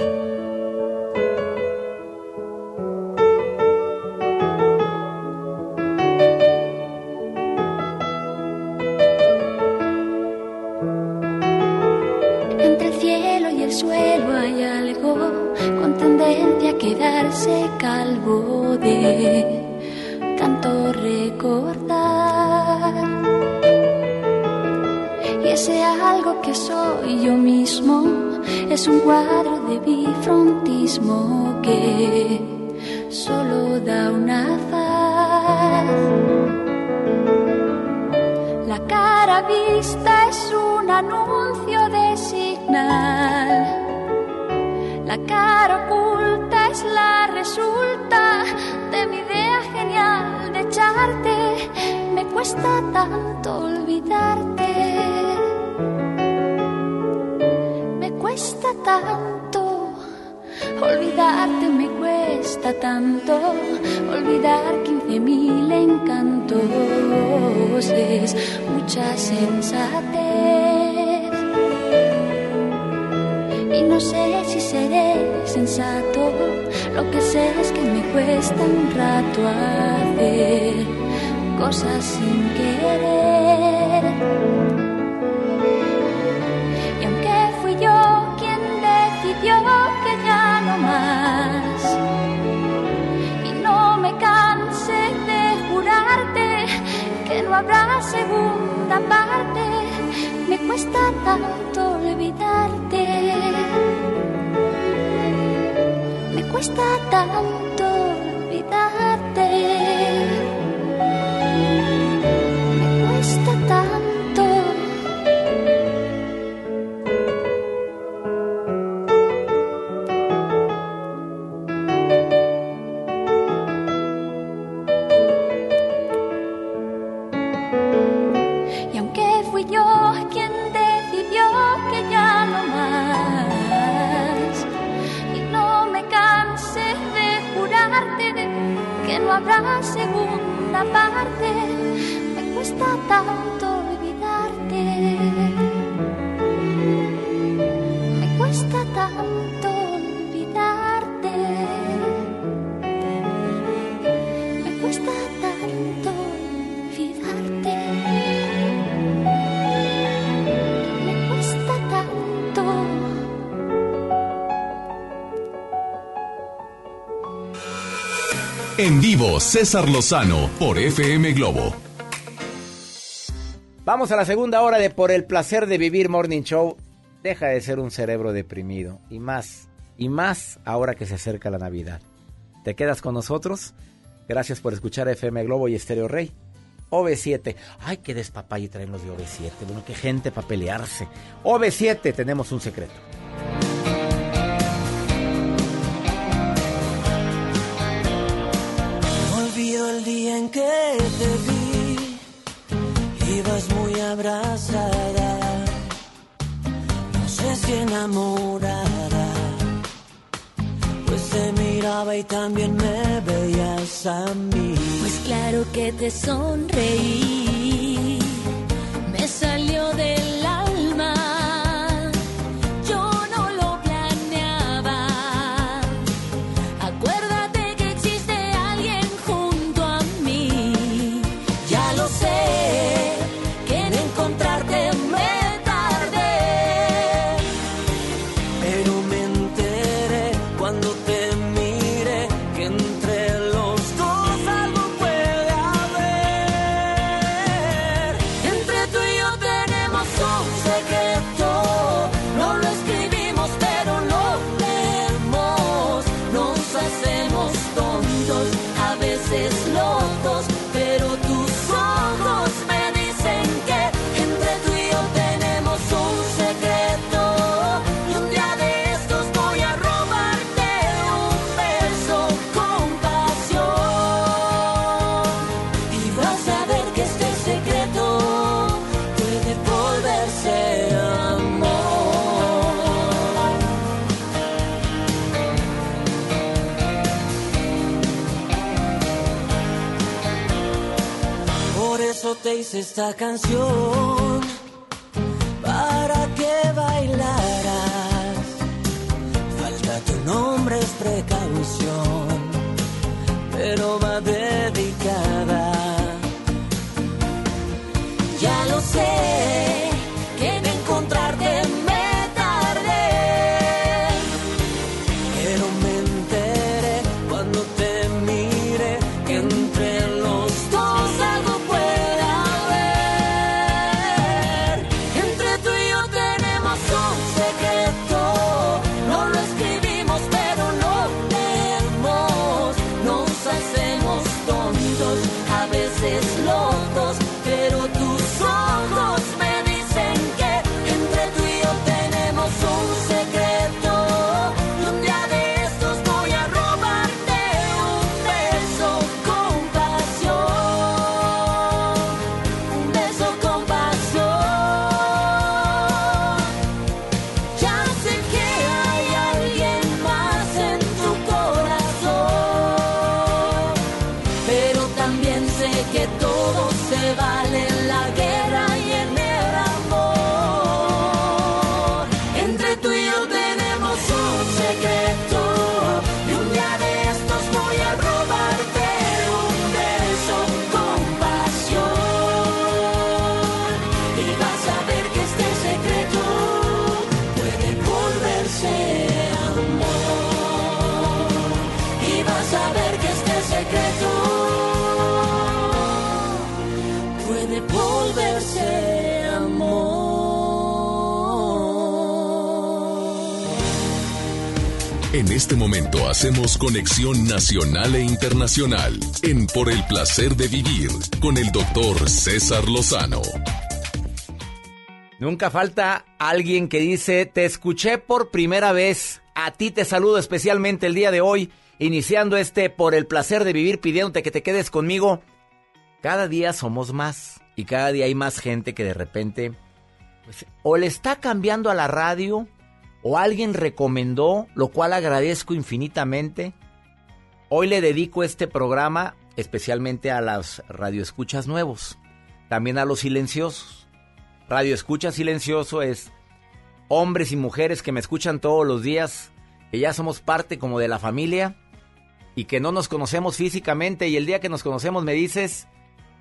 [SPEAKER 28] César Lozano por FM Globo.
[SPEAKER 2] Vamos a la segunda hora de Por el placer de vivir Morning Show. Deja de ser un cerebro deprimido. Y más, y más ahora que se acerca la Navidad. ¿Te quedas con nosotros? Gracias por escuchar FM Globo y Estéreo Rey. OV7. Ay, qué despapalle traen los de OV7. Bueno, qué gente para pelearse. OV7, tenemos un secreto.
[SPEAKER 29] Que te vi, ibas muy abrazada, no sé si enamorada, pues te miraba y también me veías a mí.
[SPEAKER 6] Pues claro que te sonreí, me salió del
[SPEAKER 29] te
[SPEAKER 6] esta canción, para que bailaras. Falta tu nombre es precaución, pero va dedicada. Este
[SPEAKER 1] momento hacemos conexión nacional e internacional en Por el placer de vivir con el doctor César Lozano.
[SPEAKER 2] Nunca falta alguien que dice, te escuché por primera vez, a ti te saludo especialmente el día de hoy, iniciando este por el placer de vivir, pidiéndote que te quedes conmigo. Cada día somos más y cada día hay más gente que de repente, pues, o le está cambiando a la radio, o alguien recomendó, lo cual agradezco infinitamente. Hoy le dedico este programa especialmente a las radioescuchas nuevos, también a los silenciosos. Radio Escucha Silencioso es hombres y mujeres que me escuchan todos los días, que ya somos parte como de la familia y que no nos conocemos físicamente y el día que nos conocemos me dices,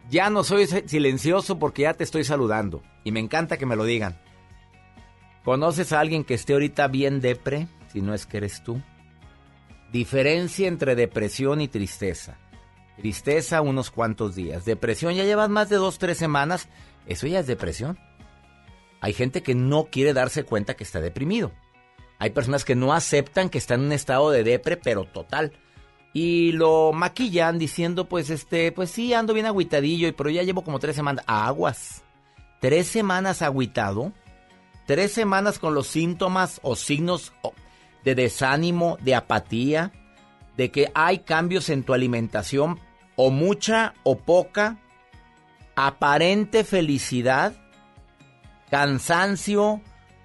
[SPEAKER 2] ya no soy silencioso porque ya te estoy saludando y me encanta que me lo digan. ¿Conoces a alguien que esté ahorita bien depre, si no es que eres tú? Diferencia entre depresión y tristeza. Tristeza unos cuantos días. Depresión ya llevas más de dos, tres semanas. Eso ya es depresión. Hay gente que no quiere darse cuenta que está deprimido. Hay personas que no aceptan que están en un estado de depre, pero total. Y lo maquillan diciendo, pues, este, pues sí, ando bien agüitadillo, pero ya llevo como tres semanas. Aguas. Tres semanas agüitado. Tres semanas con los síntomas o signos de desánimo, de apatía, de que hay cambios en tu alimentación, o mucha o poca, aparente felicidad, cansancio,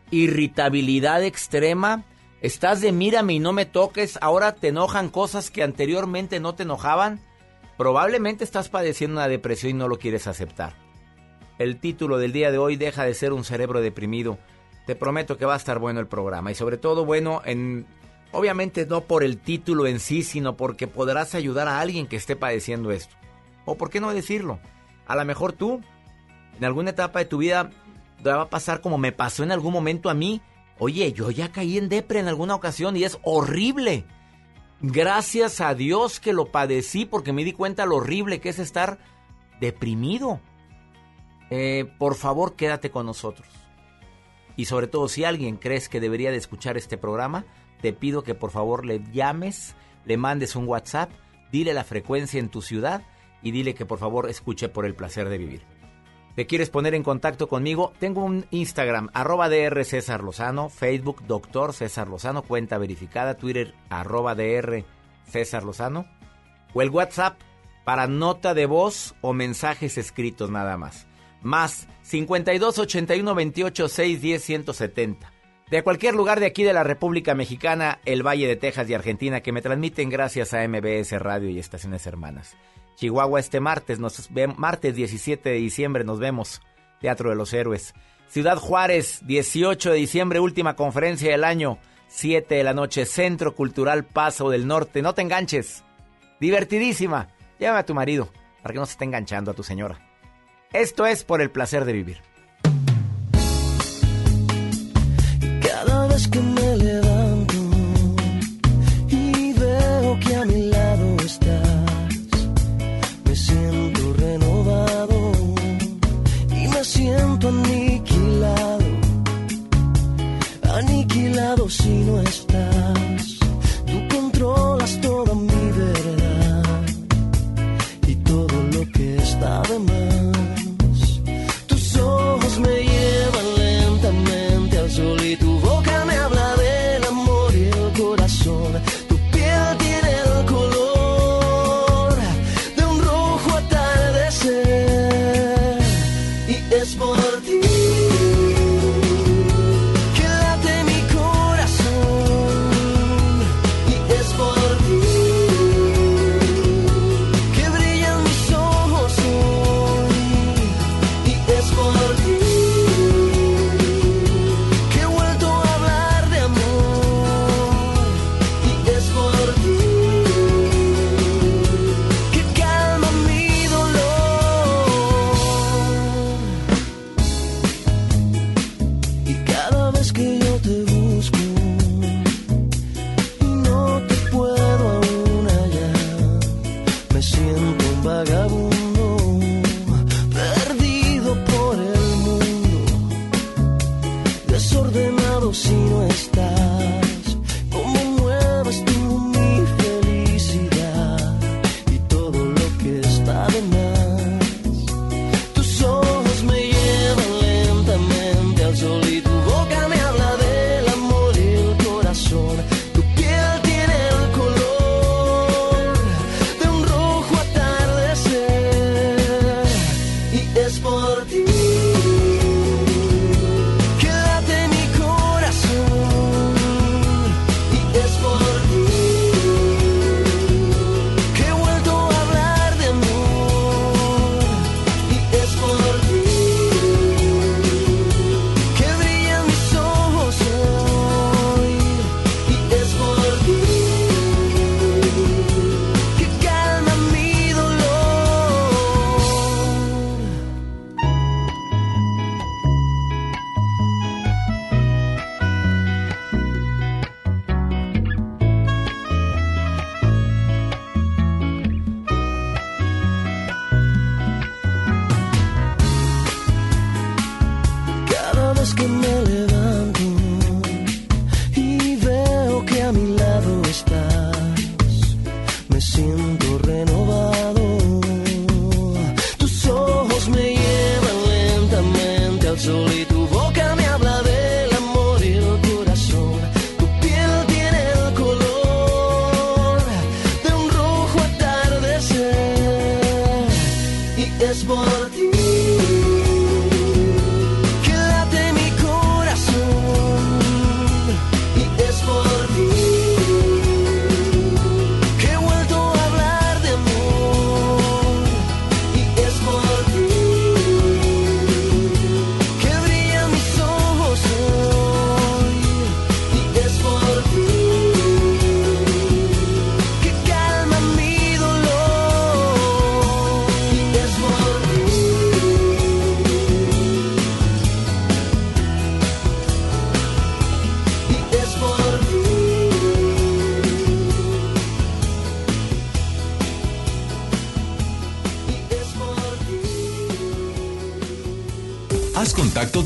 [SPEAKER 2] irritabilidad extrema, estás de mírame y no me toques, ahora te enojan cosas que anteriormente no te enojaban, probablemente estás padeciendo una depresión y no lo quieres aceptar. El título del día de hoy deja de ser un cerebro deprimido. Te prometo que va a estar bueno el programa y sobre todo bueno en obviamente no por el título en sí, sino porque podrás ayudar a alguien que esté padeciendo esto. O por qué no decirlo? A lo mejor tú en alguna etapa de tu vida te va a pasar como me pasó en algún momento a mí. Oye, yo ya caí en depre en alguna ocasión y es horrible. Gracias a Dios que lo padecí porque me di cuenta lo horrible que es estar deprimido. Eh, por favor, quédate con nosotros. Y sobre todo, si alguien crees que debería de escuchar este programa, te pido que por favor le llames, le mandes un WhatsApp, dile la frecuencia en tu ciudad y dile que por favor escuche por el placer de vivir. ¿Te quieres poner en contacto conmigo? Tengo un Instagram, arroba DR César Lozano, Facebook Doctor César Lozano, cuenta verificada, Twitter arroba DR César Lozano, o el WhatsApp para nota de voz o mensajes escritos nada más. Más 52 81 28 6 10 170. De cualquier lugar de aquí de la República Mexicana, el Valle de Texas y Argentina que me transmiten gracias a MBS Radio y estaciones hermanas. Chihuahua este martes, martes 17 de diciembre nos vemos, Teatro de los Héroes. Ciudad Juárez, 18 de diciembre, última conferencia del año, 7 de la noche, Centro Cultural Paso del Norte. No te enganches, divertidísima. Llévame a tu marido para que no se esté enganchando a tu señora. Esto es por el placer de vivir.
[SPEAKER 6] Cada vez que me levanto y veo que a mi lado estás, me siento renovado y me siento aniquilado, aniquilado si no estás. Tú controlas toda mi verdad y todo lo que está de más.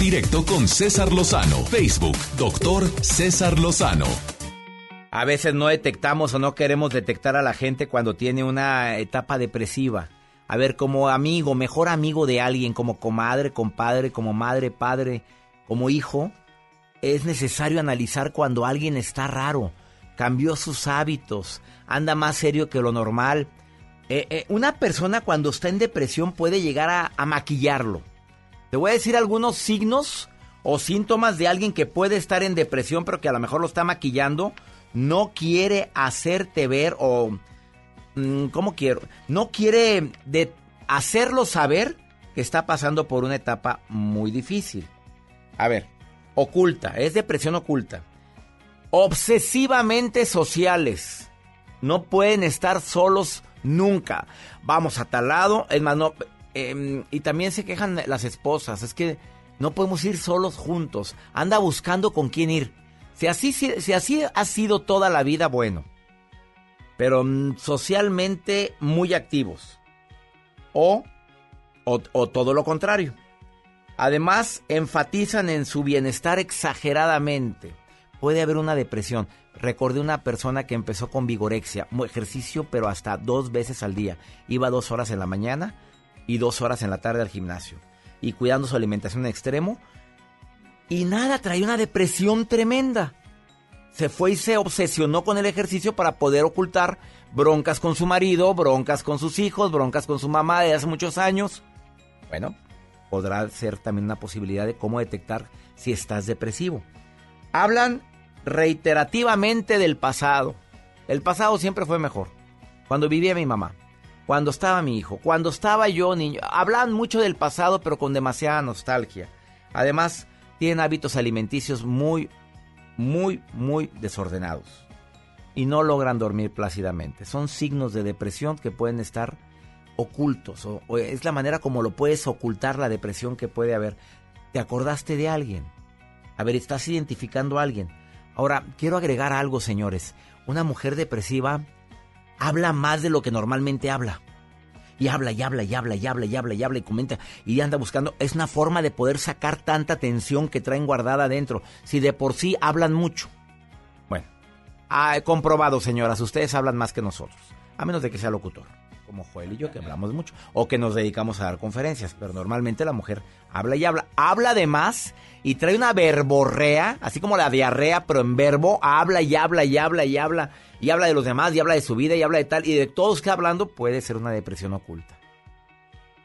[SPEAKER 1] Directo con César Lozano. Facebook, doctor César Lozano.
[SPEAKER 2] A veces no detectamos o no queremos detectar a la gente cuando tiene una etapa depresiva. A ver, como amigo, mejor amigo de alguien, como comadre, compadre, como madre, padre, como hijo, es necesario analizar cuando alguien está raro, cambió sus hábitos, anda más serio que lo normal. Eh, eh, una persona cuando está en depresión puede llegar a, a maquillarlo. Te voy a decir algunos signos o síntomas de alguien que puede estar en depresión pero que a lo mejor lo está maquillando. No quiere hacerte ver o mm, ¿cómo quiero? No quiere de hacerlo saber que está pasando por una etapa muy difícil. A ver, oculta, es depresión oculta. Obsesivamente sociales. No pueden estar solos nunca. Vamos a tal lado, es más, no, em, y también se quejan las esposas, es que no podemos ir solos juntos. Anda buscando con quién ir. Si así, si, así ha sido toda la vida, bueno. Pero mm, socialmente muy activos. O, o, o todo lo contrario. Además, enfatizan en su bienestar exageradamente. Puede haber una depresión. Recordé una persona que empezó con vigorexia, ejercicio, pero hasta dos veces al día. Iba dos horas en la mañana y dos horas en la tarde al gimnasio. Y cuidando su alimentación en extremo. Y nada, traía una depresión tremenda. Se fue y se obsesionó con el ejercicio para poder ocultar broncas con su marido, broncas con sus hijos, broncas con su mamá de hace muchos años. Bueno, podrá ser también una posibilidad de cómo detectar si estás depresivo. Hablan reiterativamente del pasado. El pasado siempre fue mejor. Cuando vivía mi mamá, cuando estaba mi hijo, cuando estaba yo niño. Hablan mucho del pasado pero con demasiada nostalgia. Además, tienen hábitos alimenticios muy, muy, muy desordenados. Y no logran dormir plácidamente. Son signos de depresión que pueden estar ocultos. O, es la manera como lo puedes ocultar la depresión que puede haber. ¿Te acordaste de alguien? A ver, estás identificando a alguien. Ahora, quiero agregar algo, señores. Una mujer depresiva habla más de lo que normalmente habla. Y habla, y habla, y habla, y habla, y habla, y habla, y comenta, y anda buscando. Es una forma de poder sacar tanta tensión que traen guardada adentro. Si de por sí hablan mucho. Bueno, ha comprobado, señoras, ustedes hablan más que nosotros. A menos de que sea locutor como Joel y yo, que hablamos mucho, o que nos dedicamos a dar conferencias, pero normalmente la mujer habla y habla, habla de más y trae una verborrea, así como la diarrea, pero en verbo, habla y habla y habla y habla, y habla de los demás, y habla de su vida, y habla de tal, y de todos que hablando puede ser una depresión oculta.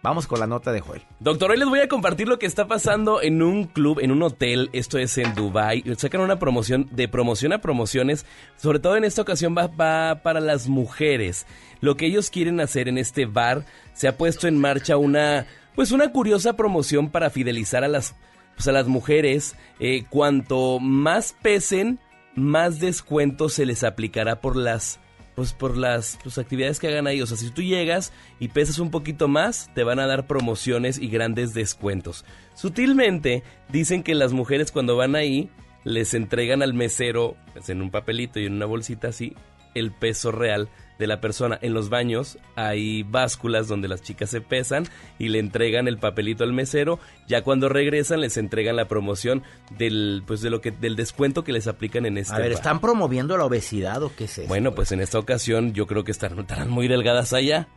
[SPEAKER 2] Vamos con la nota de Joel.
[SPEAKER 3] Doctor, hoy les voy a compartir lo que está pasando en un club, en un hotel, esto es en Dubai. Sacan una promoción de promoción a promociones, sobre todo en esta ocasión va, va, para las mujeres. Lo que ellos quieren hacer en este bar, se ha puesto en marcha una, pues una curiosa promoción para fidelizar a las, pues a las mujeres. Eh, cuanto más pesen, más descuento se les aplicará por las pues por las, actividades que hagan ahí. O sea, si tú llegas y pesas un poquito más, te van a dar promociones y grandes descuentos. Sutilmente dicen que las mujeres cuando van ahí les entregan al mesero pues, en un papelito y en una bolsita así el peso real de la persona. En los baños hay básculas donde las chicas se pesan y le entregan el papelito al mesero. Ya cuando regresan les entregan la promoción del pues de lo que del descuento que les aplican en este.
[SPEAKER 2] A ver, ¿están promoviendo la obesidad o qué es eso?
[SPEAKER 3] Bueno, pues en esta ocasión yo creo que estarán, estarán muy delgadas allá.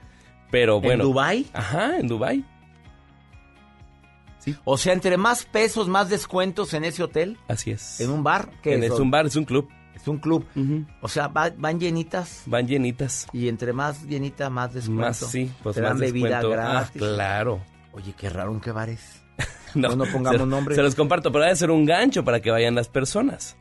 [SPEAKER 3] Pero bueno.
[SPEAKER 2] ¿En Dubai?
[SPEAKER 3] Ajá, en Dubai.
[SPEAKER 2] Sí. O sea, entre más pesos, más descuentos en ese hotel.
[SPEAKER 3] Así es.
[SPEAKER 2] ¿En un bar?
[SPEAKER 3] ¿Qué es, un bar, es un club
[SPEAKER 2] un club. O sea, van llenitas.
[SPEAKER 3] Van llenitas.
[SPEAKER 2] Y entre más llenita, más descuento.
[SPEAKER 3] Más, sí,
[SPEAKER 2] pues Te dan bebida ah, gratis.
[SPEAKER 3] claro.
[SPEAKER 2] Oye, qué raro, ¿en qué bares? no, no pongamos
[SPEAKER 3] se,
[SPEAKER 2] nombre.
[SPEAKER 3] Se los comparto, pero debe ser un gancho para que vayan las personas.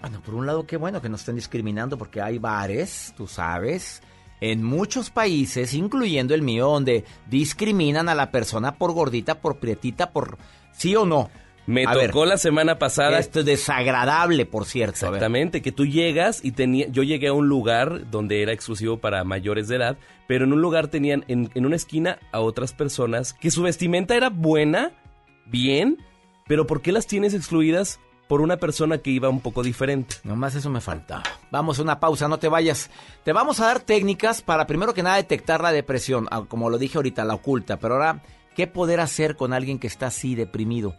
[SPEAKER 2] Bueno, por un lado, qué bueno que no estén discriminando, porque hay bares, tú sabes, en muchos países, incluyendo el mío, donde discriminan a la persona por gordita, por prietita, por sí o no.
[SPEAKER 3] Me tocó la semana pasada.
[SPEAKER 2] Esto es desagradable, por cierto.
[SPEAKER 3] Exactamente, que tú llegas y tenía, yo llegué a un lugar donde era exclusivo para mayores de edad, pero en un lugar tenían en, en una esquina a otras personas que su vestimenta era buena, bien, pero ¿por qué las tienes excluidas? por una persona que iba un poco diferente.
[SPEAKER 2] Nomás eso me falta. Vamos a una pausa, no te vayas. Te vamos a dar técnicas para primero que nada detectar la depresión, ah, como lo dije ahorita, la oculta, pero ahora, ¿qué poder hacer con alguien que está así deprimido?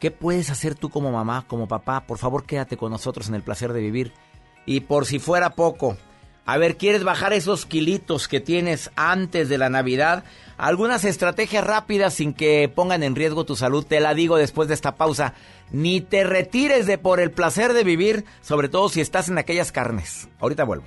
[SPEAKER 2] ¿Qué puedes hacer tú como mamá, como papá? Por favor, quédate con nosotros en el placer de vivir. Y por si fuera poco, a ver, ¿quieres bajar esos kilitos que tienes antes de la Navidad? Algunas estrategias rápidas sin que pongan en riesgo tu salud, te la digo después de esta pausa. Ni te retires de por el placer de vivir, sobre todo si estás en aquellas carnes. Ahorita vuelvo.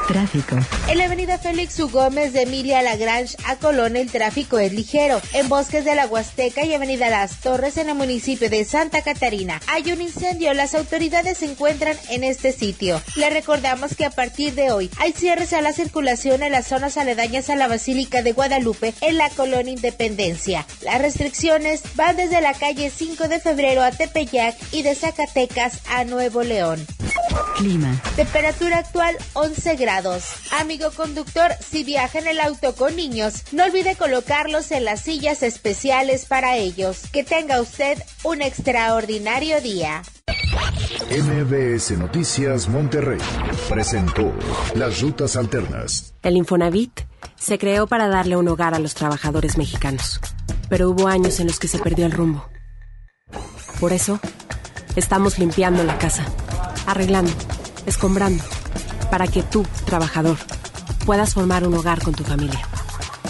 [SPEAKER 30] Tráfico.
[SPEAKER 7] En la avenida Félix U. Gómez de Emilia Lagrange a Colón el tráfico es ligero. En Bosques de la Huasteca y avenida Las Torres en el municipio de Santa Catarina hay un incendio. Las autoridades se encuentran en este sitio. Le recordamos que a partir de hoy hay cierres a la circulación en las zonas aledañas a la Basílica de Guadalupe en la colonia Independencia. Las restricciones van desde la calle 5 de febrero a Tepeyac y de Zacatecas a Nuevo León.
[SPEAKER 30] Clima.
[SPEAKER 7] Temperatura actual 11 grados. Amigo conductor, si viaja en el auto con niños, no olvide colocarlos en las sillas especiales para ellos. Que tenga usted un extraordinario día.
[SPEAKER 9] MBS Noticias Monterrey presentó Las Rutas Alternas.
[SPEAKER 21] El Infonavit se creó para darle un hogar a los trabajadores mexicanos, pero hubo años en los que se perdió el rumbo. Por eso, estamos limpiando la casa, arreglando, escombrando, para que tú, trabajador, puedas formar un hogar con tu familia.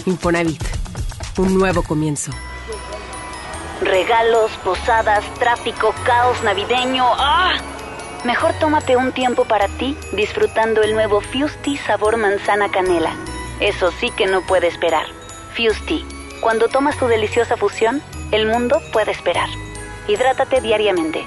[SPEAKER 21] Infonavit, un nuevo comienzo.
[SPEAKER 31] Regalos, posadas, tráfico, caos navideño. ¡Ah! Mejor tómate un tiempo para ti disfrutando el nuevo Fusti sabor manzana canela. Eso sí que no puede esperar. Fusti, cuando tomas tu deliciosa fusión, el mundo puede esperar. Hidrátate diariamente.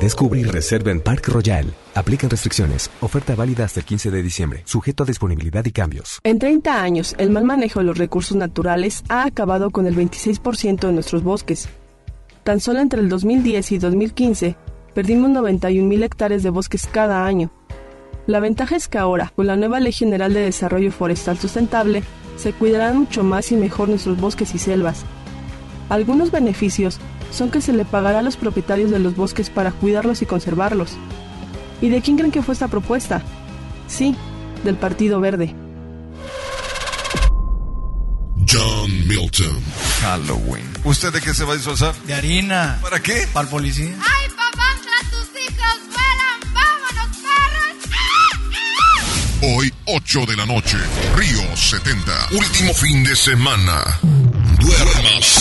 [SPEAKER 12] Descubre y reserva en Park Royal. Aplican restricciones. Oferta válida hasta el 15 de diciembre. Sujeto a disponibilidad y cambios.
[SPEAKER 32] En 30 años, el mal manejo de los recursos naturales ha acabado con el 26% de nuestros bosques. Tan solo entre el 2010 y 2015, perdimos 91.000 hectáreas de bosques cada año. La ventaja es que ahora, con la nueva Ley General de Desarrollo Forestal Sustentable, se cuidarán mucho más y mejor nuestros bosques y selvas. Algunos beneficios son que se le pagará a los propietarios de los bosques para cuidarlos y conservarlos. ¿Y de quién creen que fue esta propuesta? Sí, del Partido Verde.
[SPEAKER 33] John Milton.
[SPEAKER 34] Halloween. ¿Usted de qué se va a disfrazar?
[SPEAKER 35] De harina.
[SPEAKER 34] ¿Para qué?
[SPEAKER 35] Para el policía.
[SPEAKER 36] ¡Ay, papá! ¡Tus hijos vuelan! ¡Vámonos, perros!
[SPEAKER 33] Hoy, 8 de la noche, Río 70. Último fin de semana. Duérmase.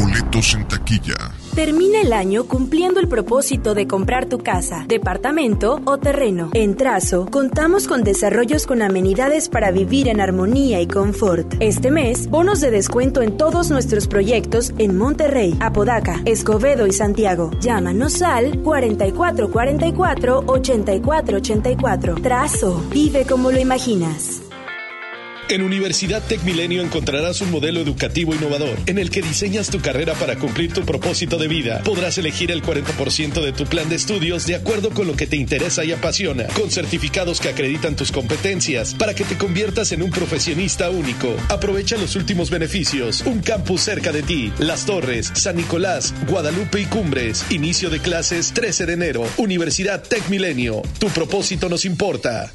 [SPEAKER 33] Boletos en taquilla.
[SPEAKER 17] Termina el año cumpliendo el propósito de comprar tu casa, departamento o terreno. En Trazo, contamos con desarrollos con amenidades para vivir en armonía y confort. Este mes, bonos de descuento en todos nuestros proyectos en Monterrey, Apodaca, Escobedo y Santiago. Llámanos al 4444-8484. Trazo, vive como lo imaginas.
[SPEAKER 37] En Universidad Tech Milenio encontrarás un modelo educativo innovador en el que diseñas tu carrera para cumplir tu propósito de vida. Podrás elegir el 40% de tu plan de estudios de acuerdo con lo que te interesa y apasiona, con certificados que acreditan tus competencias para que te conviertas en un profesionista único. Aprovecha los últimos beneficios. Un campus cerca de ti. Las Torres, San Nicolás, Guadalupe y Cumbres. Inicio de clases 13 de enero. Universidad Tech Milenio. Tu propósito nos importa.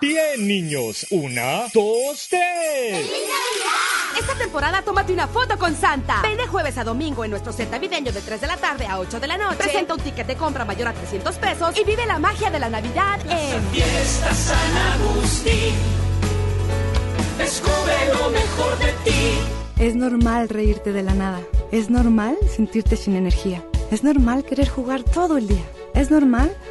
[SPEAKER 38] Bien, niños. Una, dos, tres.
[SPEAKER 39] Esta temporada tómate una foto con Santa. Ven de jueves a domingo en nuestro set navideño de 3 de la tarde a 8 de la noche. Presenta un ticket de compra mayor a 300 pesos y vive la magia de la Navidad en
[SPEAKER 28] Fiesta San Agustín. Descubre lo mejor de ti.
[SPEAKER 40] Es normal reírte de la nada.
[SPEAKER 41] Es normal sentirte sin energía. Es normal querer jugar todo el día. Es normal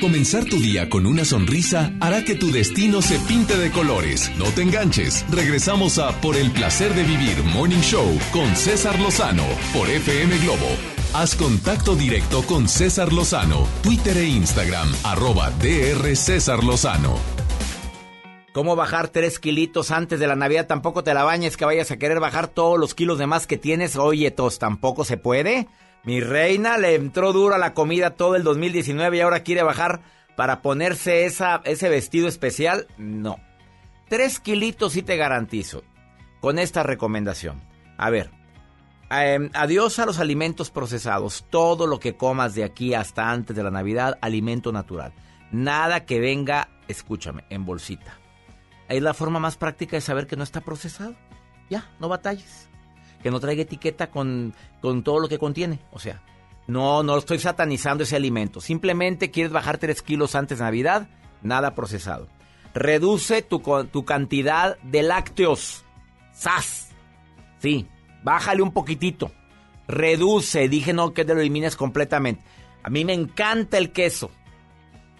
[SPEAKER 1] Comenzar tu día con una sonrisa hará que tu destino se pinte de colores. No te enganches. Regresamos a Por el placer de vivir Morning Show con César Lozano por FM Globo. Haz contacto directo con César Lozano, Twitter e Instagram, arroba DR César Lozano.
[SPEAKER 2] ¿Cómo bajar tres kilitos antes de la Navidad? Tampoco te la bañes que vayas a querer bajar todos los kilos de más que tienes. Oye, tos, ¿tampoco se puede? Mi reina le entró duro a la comida todo el 2019 y ahora quiere bajar para ponerse esa, ese vestido especial. No. Tres kilitos sí te garantizo con esta recomendación. A ver, eh, adiós a los alimentos procesados. Todo lo que comas de aquí hasta antes de la Navidad, alimento natural. Nada que venga, escúchame, en bolsita. Es la forma más práctica de saber que no está procesado. Ya, no batalles que no traiga etiqueta con, con todo lo que contiene. O sea, no, no estoy satanizando ese alimento. Simplemente quieres bajar 3 kilos antes de Navidad, nada procesado. Reduce tu, tu cantidad de lácteos. ¡Sas! Sí, bájale un poquitito. Reduce, dije no que te lo elimines completamente. A mí me encanta el queso.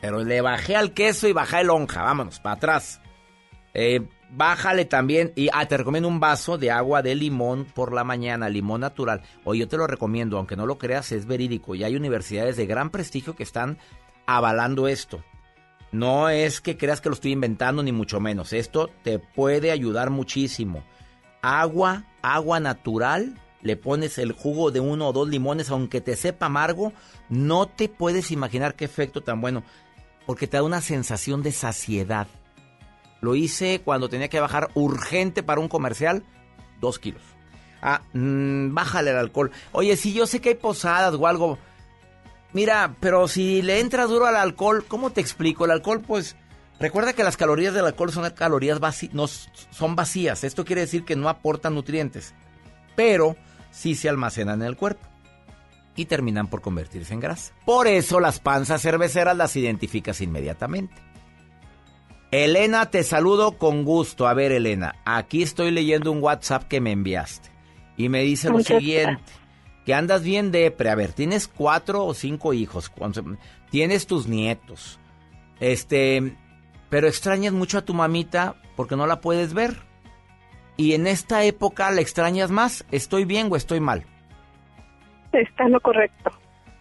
[SPEAKER 2] Pero le bajé al queso y bajé el lonja. Vámonos, para atrás. Eh, Bájale también y ah, te recomiendo un vaso de agua de limón por la mañana, limón natural. Oye, yo te lo recomiendo, aunque no lo creas, es verídico y hay universidades de gran prestigio que están avalando esto. No es que creas que lo estoy inventando ni mucho menos. Esto te puede ayudar muchísimo. Agua, agua natural, le pones el jugo de uno o dos limones, aunque te sepa amargo, no te puedes imaginar qué efecto tan bueno, porque te da una sensación de saciedad. Lo hice cuando tenía que bajar urgente para un comercial, dos kilos. Ah, mmm, bájale el alcohol. Oye, si yo sé que hay posadas o algo. Mira, pero si le entra duro al alcohol, ¿cómo te explico? El alcohol, pues, recuerda que las calorías del alcohol son calorías no, son vacías. Esto quiere decir que no aportan nutrientes, pero sí se almacenan en el cuerpo y terminan por convertirse en grasa. Por eso las panzas cerveceras las identificas inmediatamente. Elena, te saludo con gusto. A ver, Elena, aquí estoy leyendo un WhatsApp que me enviaste. Y me dice lo siguiente, que andas bien depre. A ver, tienes cuatro o cinco hijos, tienes tus nietos, este, pero extrañas mucho a tu mamita porque no la puedes ver. Y en esta época la extrañas más. ¿Estoy bien o estoy mal?
[SPEAKER 32] Está lo correcto.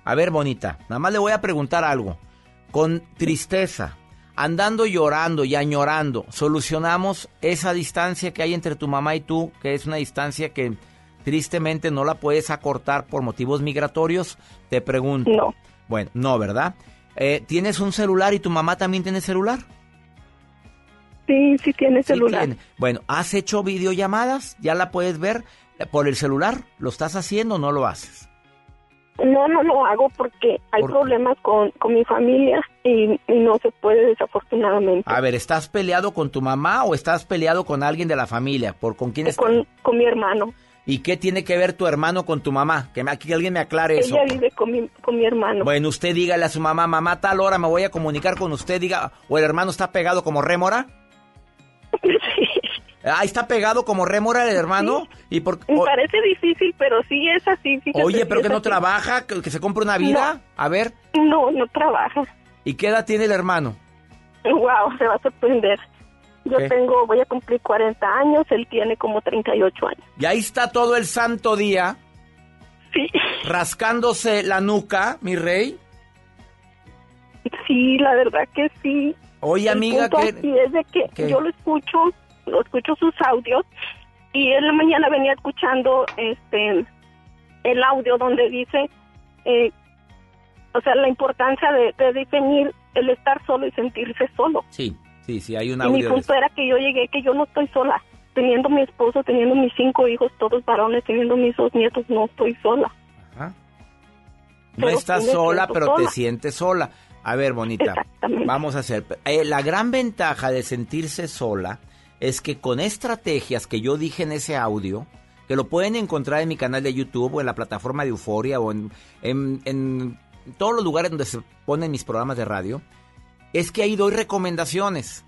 [SPEAKER 2] A ver, bonita, nada más le voy a preguntar algo. Con tristeza, andando llorando y añorando, solucionamos esa distancia que hay entre tu mamá y tú, que es una distancia que tristemente no la puedes acortar por motivos migratorios, te pregunto.
[SPEAKER 32] No.
[SPEAKER 2] Bueno, no, ¿verdad? Eh, ¿Tienes un celular y tu mamá también tiene celular?
[SPEAKER 32] Sí, sí tiene celular.
[SPEAKER 2] Bueno, ¿has hecho videollamadas? ¿Ya la puedes ver por el celular? ¿Lo estás haciendo o no lo haces?
[SPEAKER 32] No, no lo hago porque hay problemas con, con, mi familia y, no se puede desafortunadamente.
[SPEAKER 2] A ver, ¿estás peleado con tu mamá o estás peleado con alguien de la familia? ¿Por con quién estás?
[SPEAKER 32] Con, con mi hermano.
[SPEAKER 2] ¿Y qué tiene que ver tu hermano con tu mamá? Que me- aquí alguien me aclare eso.
[SPEAKER 41] Ella vive con mi, con mi hermano.
[SPEAKER 2] Bueno, usted dígale a su mamá, mamá, tal hora me voy a comunicar con usted, diga, o el hermano está pegado como rémora. Ah, está pegado como rémora el hermano. Y por,
[SPEAKER 41] Me parece difícil, pero sí es así. fíjate,
[SPEAKER 2] oye, pero que no
[SPEAKER 41] así.
[SPEAKER 2] trabaja, que, que se compre una vida. A ver,
[SPEAKER 41] No, no trabaja.
[SPEAKER 2] ¿y qué edad tiene el hermano?
[SPEAKER 41] Wow, se va a sorprender. Yo
[SPEAKER 2] ¿Qué?
[SPEAKER 41] tengo, voy a cumplir 40 años, él tiene como 38 años.
[SPEAKER 2] Y ahí está todo el santo día.
[SPEAKER 41] Sí.
[SPEAKER 2] Rascándose la nuca, mi rey.
[SPEAKER 41] Sí, la verdad que sí.
[SPEAKER 2] Oye,
[SPEAKER 41] El
[SPEAKER 2] amiga,
[SPEAKER 41] punto
[SPEAKER 2] que...
[SPEAKER 41] aquí es de que
[SPEAKER 2] ¿Qué?
[SPEAKER 41] yo lo escucho, escucho sus audios y en la mañana venía escuchando este el audio donde dice, eh, o sea, la importancia de, de definir el estar solo y sentirse solo.
[SPEAKER 2] Sí, sí, sí, hay un
[SPEAKER 41] Y mi
[SPEAKER 2] audio. de
[SPEAKER 41] punto era que yo llegué, que yo no estoy sola. Teniendo mi esposo, teniendo mis cinco hijos, todos varones, teniendo mis dos nietos, no estoy sola.
[SPEAKER 2] Ajá. No
[SPEAKER 41] Pero
[SPEAKER 2] estás sola, pero
[SPEAKER 41] sola.
[SPEAKER 2] te sientes sola. A ver, bonita, vamos a hacer. eh, la gran ventaja de sentirse sola es que con estrategias que yo dije en ese audio, que lo pueden encontrar en mi canal de YouTube o en la plataforma de Euforia o en, en- todos los lugares donde se ponen mis programas de radio, es que ahí doy recomendaciones.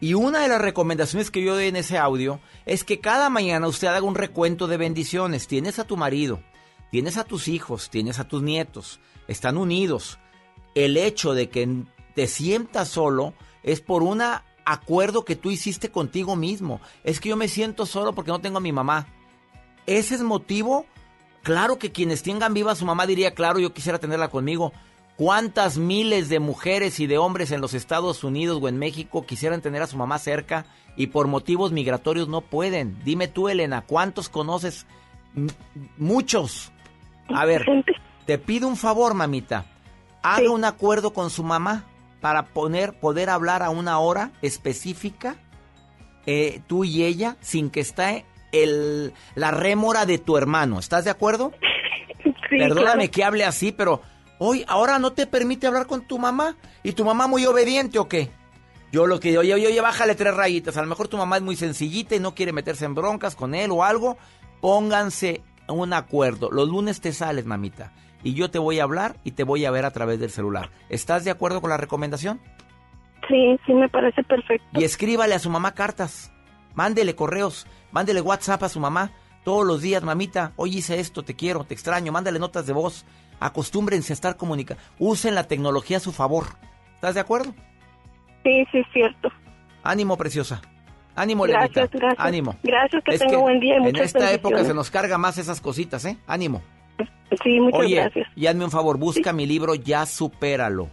[SPEAKER 2] Y una de las recomendaciones que yo doy en ese audio es que cada mañana usted haga un recuento de bendiciones. Tienes a tu marido, tienes a tus hijos, tienes a tus nietos, están unidos. El hecho de que te sientas solo es por un acuerdo que tú hiciste contigo mismo. Es que yo me siento solo porque no tengo a mi mamá. Ese es motivo. Claro que quienes tengan viva a su mamá diría, claro, yo quisiera tenerla conmigo. ¿Cuántas miles de mujeres y de hombres en los Estados Unidos o en México quisieran tener a su mamá cerca y por motivos migratorios no pueden? Dime tú, Elena, ¿cuántos conoces? M- muchos. A ver, te pido un favor, mamita. Haga un acuerdo con su mamá para poner, poder hablar a una hora específica, eh, tú y ella, sin que esté el, la rémora de tu hermano. ¿Estás de acuerdo? Perdóname
[SPEAKER 41] claro.
[SPEAKER 2] que hable así, pero hoy, ahora no te permite hablar con tu mamá. ¿Y tu mamá muy obediente o qué? Yo lo que oye, oye, oye, bájale tres rayitas. A lo mejor tu mamá es muy sencillita y no quiere meterse en broncas con él o algo. Pónganse un acuerdo. Los lunes te sales, mamita. Y yo te voy a hablar y te voy a ver a través del celular. ¿Estás de acuerdo con la recomendación?
[SPEAKER 41] Sí, sí, me parece perfecto.
[SPEAKER 2] Y escríbale a su mamá cartas. Mándele correos. Mándele WhatsApp a su mamá. Todos los días, mamita, hoy hice esto, te quiero, te extraño. Mándale notas de voz. Acostúmbrense a estar comunicando. Usen la tecnología a su favor. ¿Estás de acuerdo?
[SPEAKER 41] Sí, sí, es cierto.
[SPEAKER 2] Ánimo, preciosa. Ánimo,
[SPEAKER 41] Gracias,
[SPEAKER 2] Lenita.
[SPEAKER 41] gracias.
[SPEAKER 2] Ánimo.
[SPEAKER 41] Gracias, que
[SPEAKER 2] Es
[SPEAKER 41] tenga buen día y
[SPEAKER 2] En
[SPEAKER 41] muchas
[SPEAKER 2] esta época se nos carga más esas cositas, ¿eh? Ánimo.
[SPEAKER 41] Sí, muchas
[SPEAKER 2] Oye,
[SPEAKER 41] gracias.
[SPEAKER 2] y hazme un favor, busca mi libro Ya Supéralo.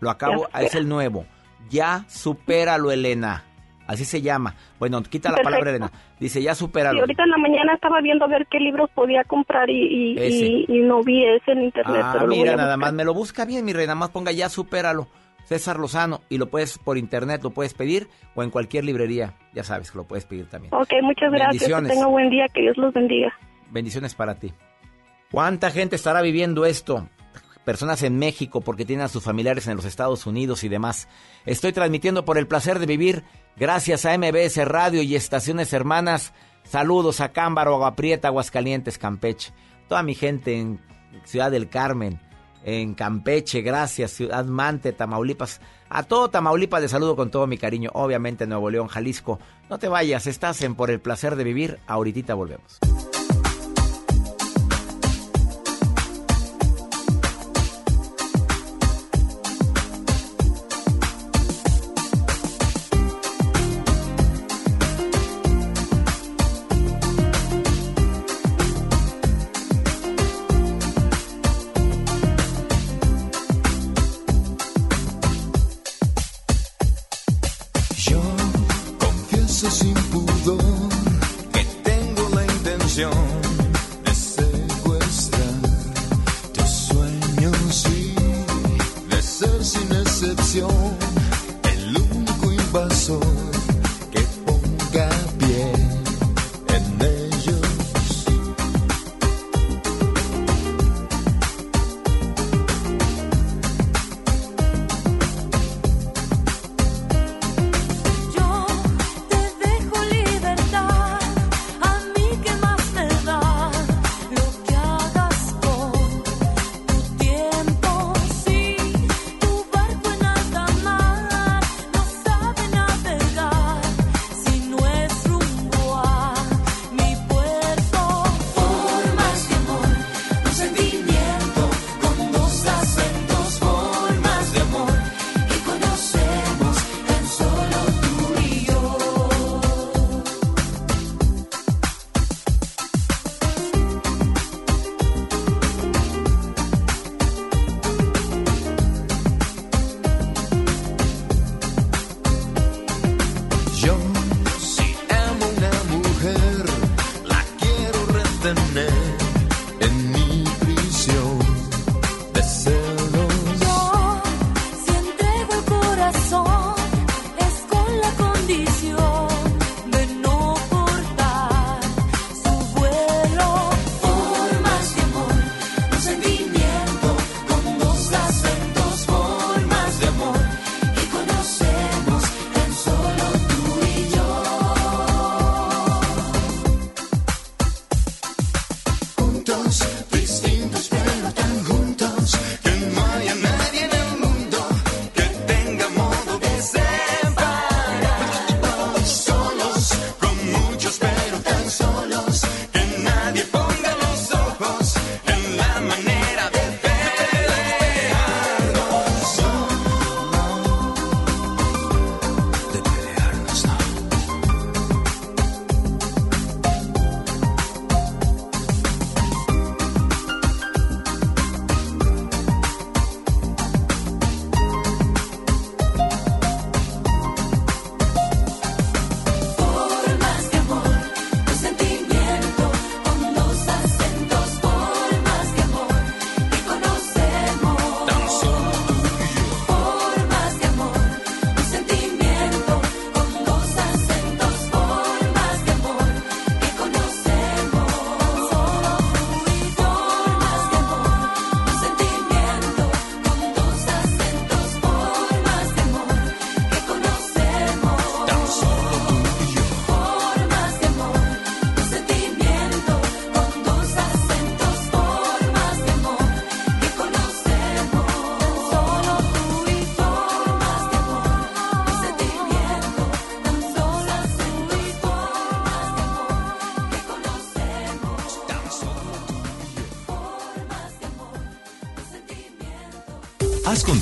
[SPEAKER 2] Lo acabo, es el nuevo. Ya Supéralo, Elena. Así se llama. Bueno, quita la palabra. Elena. Dice Ya
[SPEAKER 41] Sí,
[SPEAKER 2] Supéralo.
[SPEAKER 41] ahorita en la mañana estaba viendo a ver qué libros podía comprar y, y, y- y no vi ese en internet.
[SPEAKER 2] Ah,
[SPEAKER 41] pero
[SPEAKER 2] mira, nada más me lo busca bien, mi rey. Nada más ponga Ya Supéralo. César Lozano. Y lo puedes por internet, lo puedes pedir o en cualquier librería. Ya sabes que lo puedes pedir también.
[SPEAKER 41] Ok, muchas gracias. Que tenga buen día. Que Dios los bendiga.
[SPEAKER 2] Bendiciones para ti. ¿Cuánta gente estará viviendo esto? Personas en México porque tienen a sus familiares en los Estados Unidos y demás. Estoy transmitiendo por el placer de vivir gracias a MBS Radio y estaciones hermanas. Saludos a Cámbaro, Agua Prieta, Aguascalientes, Campeche. Toda mi gente en Ciudad del Carmen, en Campeche, gracias. Ciudad Mante, Tamaulipas. A todo Tamaulipas le saludo con todo mi cariño. Obviamente Nuevo León, Jalisco. No te vayas, estás en Por el placer de vivir. Ahorita volvemos.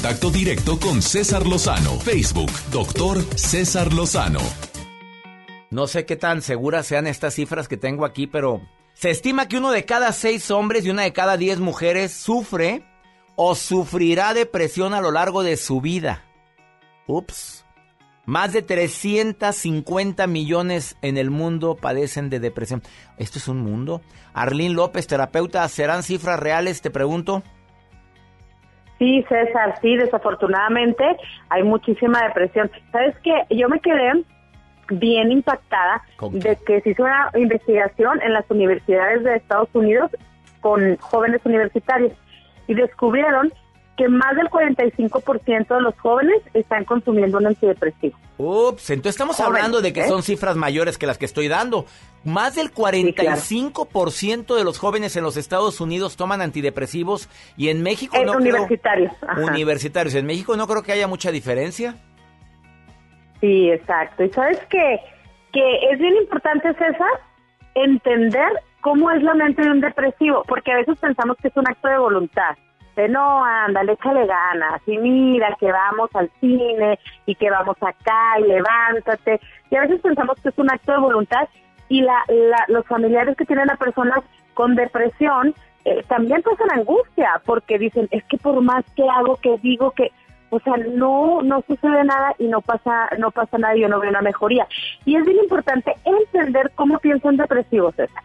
[SPEAKER 1] Contacto directo con César Lozano. Facebook, doctor César Lozano.
[SPEAKER 2] No sé qué tan seguras sean estas cifras que tengo aquí, pero se estima que uno de cada seis hombres y una de cada diez mujeres sufre o sufrirá depresión a lo largo de su vida. Ups. Más de 350 millones en el mundo padecen de depresión. ¿Esto es un mundo? Arlín López, terapeuta, ¿serán cifras reales? Te pregunto.
[SPEAKER 42] Sí, César, sí, desafortunadamente hay muchísima depresión. ¿Sabes qué? Yo me quedé bien impactada de que se hizo una investigación en las universidades de Estados Unidos con jóvenes universitarios y descubrieron que más del 45% de los jóvenes están consumiendo un antidepresivo.
[SPEAKER 2] Ups, entonces estamos
[SPEAKER 42] Jóvenes,
[SPEAKER 2] hablando de que
[SPEAKER 42] ¿eh?
[SPEAKER 2] son cifras mayores que las que estoy dando. Más del 45% de los jóvenes en los Estados Unidos toman antidepresivos y en México
[SPEAKER 42] En
[SPEAKER 2] no creo-
[SPEAKER 42] universitarios, ajá.
[SPEAKER 2] Universitarios. En México no creo que haya mucha diferencia.
[SPEAKER 42] Sí, exacto. Y sabes que, que es bien importante, César, entender cómo es la mente de un depresivo, porque a veces pensamos que es un acto de voluntad. De no, ándale, échale ganas, y mira que vamos al cine, y que vamos acá, y levántate. Y a veces pensamos que es un acto de voluntad, y la, la- los familiares que tienen a personas con depresión eh, también pasan angustia, porque dicen, es que por más que hago, que digo, que, o sea, no, no sucede nada y no pasa, no pasa nada y yo no veo una mejoría. Y es bien importante entender cómo piensa un depresivo, César.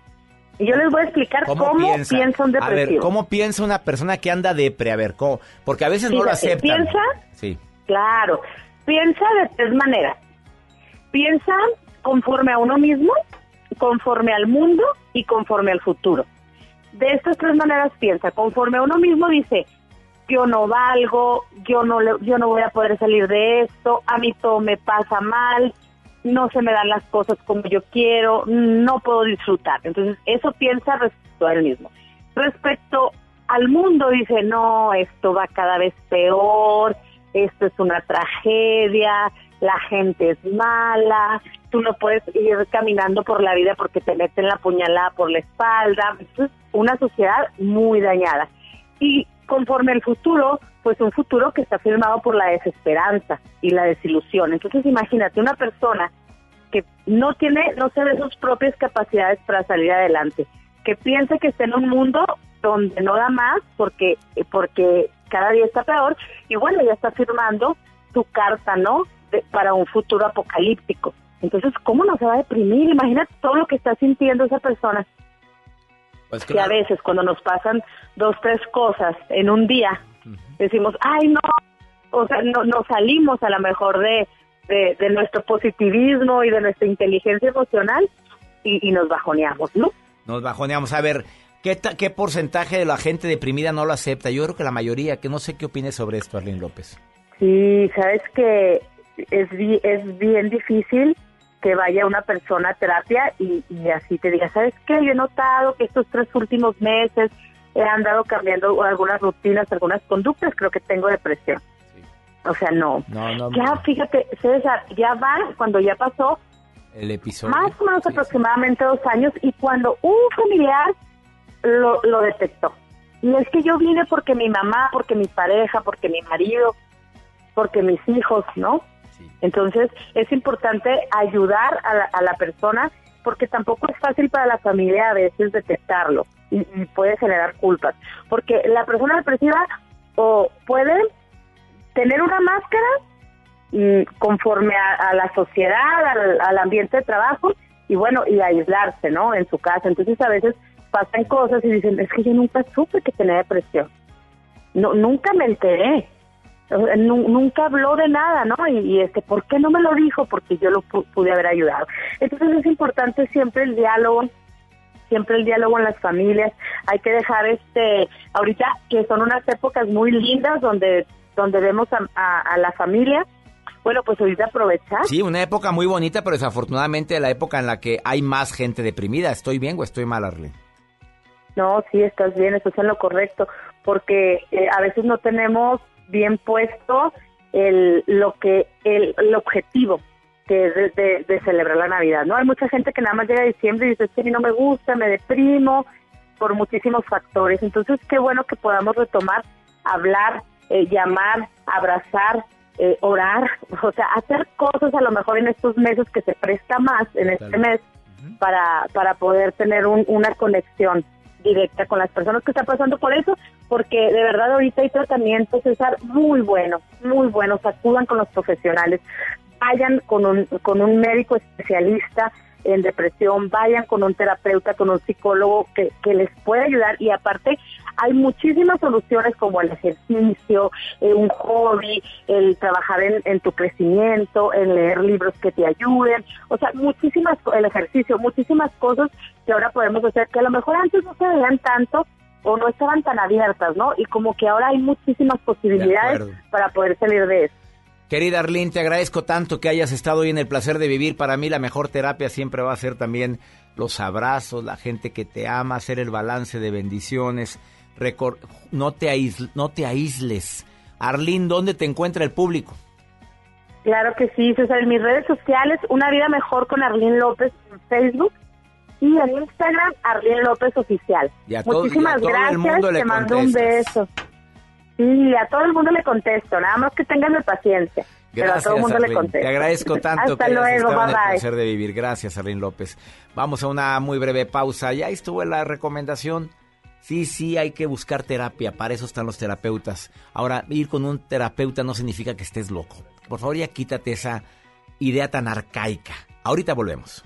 [SPEAKER 42] Y yo les voy a explicar cómo, piensa? un
[SPEAKER 2] A ver,
[SPEAKER 42] depresivo.
[SPEAKER 2] ¿cómo piensa una persona que anda depre? A ver, ¿cómo? Porque a veces no lo aceptan.
[SPEAKER 42] piensa,
[SPEAKER 2] Sí.
[SPEAKER 42] claro, piensa de tres maneras. Piensa conforme a uno mismo, conforme al mundo y conforme al futuro. De estas tres maneras piensa, conforme a uno mismo dice, yo no valgo, yo no le- yo no voy a poder salir de esto, a mí todo me pasa mal, no se me dan las cosas como yo quiero, no puedo disfrutar. Entonces, eso piensa respecto a él mismo. Respecto al mundo, dice, no, esto va cada vez peor, esto es una tragedia, la gente es mala, tú no puedes ir caminando por la vida porque te meten la puñalada por la espalda. Entonces, una sociedad muy dañada. Y conforme al futuro, pues un futuro que está firmado por la desesperanza y la desilusión. Entonces, imagínate una persona que no tiene, no se ve sus propias capacidades para salir adelante, que piensa que está en un mundo donde no da más porque, porque cada día está peor y bueno, ya está firmando su carta, ¿no? De- para un futuro apocalíptico. Entonces, ¿cómo no se va a deprimir? Imagínate todo lo que está sintiendo esa persona.
[SPEAKER 2] Pues
[SPEAKER 42] que a veces cuando nos pasan dos, tres cosas en un día, decimos, ay, no, o sea, no, nos salimos a lo mejor de, de, de nuestro positivismo y de nuestra inteligencia emocional y, y nos bajoneamos, ¿no?
[SPEAKER 2] Nos bajoneamos. A ver, ¿qué, ta- ¿qué porcentaje de la gente deprimida no lo acepta? Yo creo que la mayoría, que no sé qué opines sobre esto, Arlene López.
[SPEAKER 42] Sí, sabes que es, es bien difícil que vaya una persona a terapia y, y así te diga, ¿sabes qué? Yo he notado que estos tres últimos meses he andado cambiando algunas rutinas, algunas conductas, creo que tengo depresión. O sea, no.
[SPEAKER 2] No, no,
[SPEAKER 42] Ya, fíjate, César, ya van, cuando ya pasó
[SPEAKER 2] el episodio.
[SPEAKER 42] más o menos aproximadamente dos años y cuando un familiar lo, lo detectó. Y es que yo vine porque mi mamá, porque mi pareja, porque mi marido, porque mis hijos, ¿no? Entonces es importante ayudar a la, a la persona porque tampoco es fácil para la familia a veces detectarlo y, puede generar culpas. Porque la persona depresiva o puede tener una máscara y conforme a, a la sociedad, al, al ambiente de trabajo y bueno, y aislarse, ¿no? En su casa. Entonces a veces pasan cosas y dicen, es que yo nunca supe que tenía depresión. No, nunca me enteré. Nunca habló de nada, ¿no? Y, y, este, ¿por qué no me lo dijo? Porque yo lo pu- pude haber ayudado. Entonces es importante siempre el diálogo, siempre el diálogo en las familias. Hay que dejar, este, ahorita que son unas épocas muy lindas donde, donde vemos a, a- a la familia. Bueno, pues ahorita aprovechar.
[SPEAKER 2] Sí, una época muy bonita, pero desafortunadamente la época en la que hay más gente deprimida. ¿Estoy bien o estoy mal, Arlene?
[SPEAKER 42] No, sí, estás bien, estás en lo correcto, porque eh, a veces no tenemos bien puesto el, lo que el, el objetivo que es de, de- de celebrar la Navidad, ¿no? Hay mucha gente que nada más llega a diciembre y dice, mí no me gusta, me deprimo, por muchísimos factores. Entonces, qué bueno que podamos retomar, hablar eh, llamar, abrazar, eh, orar, o sea, hacer cosas a lo mejor en estos meses que se presta más, en este mes, para, para poder tener un- una conexión directa con las personas que están pasando por eso, porque de verdad ahorita hay tratamientos, César, muy buenos, muy buenos, acudan con los profesionales, vayan con un, con un médico especialista en depresión, vayan con un terapeuta, con un psicólogo que, que les puede ayudar y aparte hay muchísimas soluciones como el ejercicio, eh, un hobby, el trabajar en, en tu crecimiento, en leer libros que te ayuden, o sea, muchísimas, el ejercicio, muchísimas cosas que ahora podemos hacer que a lo mejor antes no se veían tanto o no estaban tan abiertas, ¿no? Y como que ahora hay muchísimas posibilidades para poder salir de eso.
[SPEAKER 2] Querida Arlene, te agradezco tanto que hayas estado hoy en el placer de vivir. Para mí la mejor terapia siempre va a ser también los abrazos, la gente que te ama, hacer el balance de bendiciones. Recor- no, te no te aísles. Arlene, ¿dónde te encuentra el público?
[SPEAKER 42] Claro que sí, César. En mis redes sociales, Una Vida Mejor con Arlene López en Facebook y en Instagram, Arlene López Oficial.
[SPEAKER 2] Y a todo-
[SPEAKER 42] Muchísimas
[SPEAKER 2] y a todo el
[SPEAKER 42] gracias,
[SPEAKER 2] mundo le
[SPEAKER 42] te mando un beso. Sí, a todo el mundo le contesto, nada más que tengan paciencia. pero a
[SPEAKER 2] Gracias,
[SPEAKER 42] todo el mundo le contesto.
[SPEAKER 2] Te agradezco tanto
[SPEAKER 42] Hasta
[SPEAKER 2] que hayas
[SPEAKER 42] luego,
[SPEAKER 2] estado en
[SPEAKER 42] bye
[SPEAKER 2] el
[SPEAKER 42] bye.
[SPEAKER 2] placer de vivir. Gracias, Arlene López. Vamos a una muy breve pausa. Ya estuvo la recomendación. Sí, sí, hay que buscar terapia. Para eso están los terapeutas. Ahora, ir con un terapeuta no significa que estés loco. Por favor, ya quítate esa idea tan arcaica. Ahorita volvemos.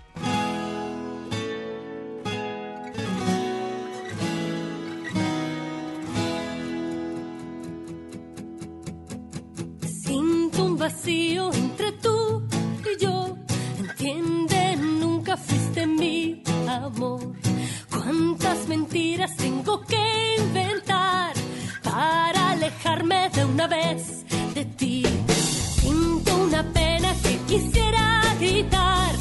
[SPEAKER 28] Entre tú y yo. Entiende, nunca fuiste mi amor. Cuántas mentiras tengo que inventar para alejarme de una vez de ti. Siento una pena que quisiera gritar.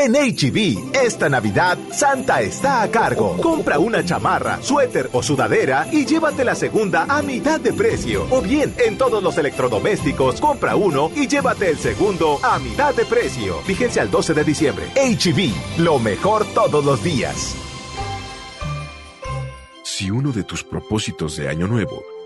[SPEAKER 43] En HB, esta Navidad, Santa está a cargo. Compra una chamarra, suéter o sudadera y llévate la segunda a mitad de precio. O bien, en todos los electrodomésticos, compra uno y llévate el segundo a mitad de precio. Vigencia al 12 de diciembre. HB, lo mejor todos los días.
[SPEAKER 44] Si uno de tus propósitos de Año Nuevo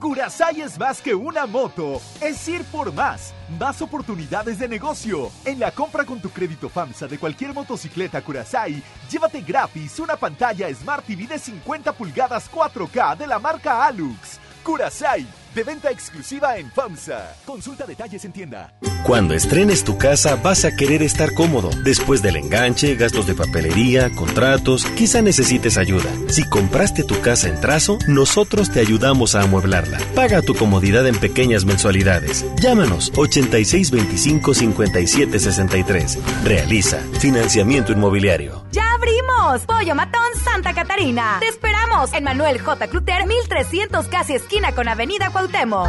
[SPEAKER 45] Curasai es más que una moto, es ir por más, más oportunidades de negocio. En la compra con tu crédito FAMSA de cualquier motocicleta Curasai, llévate gratis una pantalla Smart TV de 50 pulgadas 4K de la marca Alux. Curasai, de venta exclusiva en FAMSA. Consulta detalles en tienda.
[SPEAKER 46] Cuando estrenes tu casa vas a querer estar cómodo. Después del enganche, gastos de papelería, contratos, quizá necesites ayuda. Si compraste tu casa en trazo, nosotros te ayudamos a amueblarla. Paga tu comodidad en pequeñas mensualidades. Llámanos 8625-5763. Realiza financiamiento inmobiliario.
[SPEAKER 39] ¡Ya abrimos! Pollo Matón Santa Catarina. Te esperamos en Manuel J. Cluter, 1300 casi esquina con Avenida Cuauhtémoc.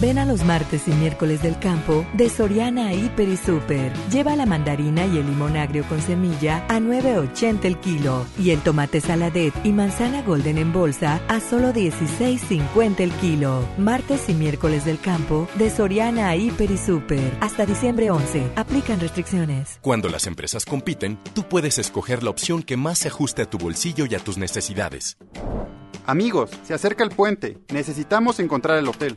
[SPEAKER 47] Ven a los martes y miércoles del campo de Soriana Hiper y Super. Lleva la mandarina y el limón agrio con semilla a 9.80 el kilo y el tomate saladet y manzana golden en bolsa a solo 16.50 el kilo. Martes y miércoles del campo de Soriana Hiper y Super. Hasta diciembre 11. Aplican restricciones.
[SPEAKER 48] Cuando las empresas compiten, tú puedes escoger la opción que más se ajuste a tu bolsillo y a tus necesidades.
[SPEAKER 49] Amigos, se acerca el puente. Necesitamos encontrar el hotel.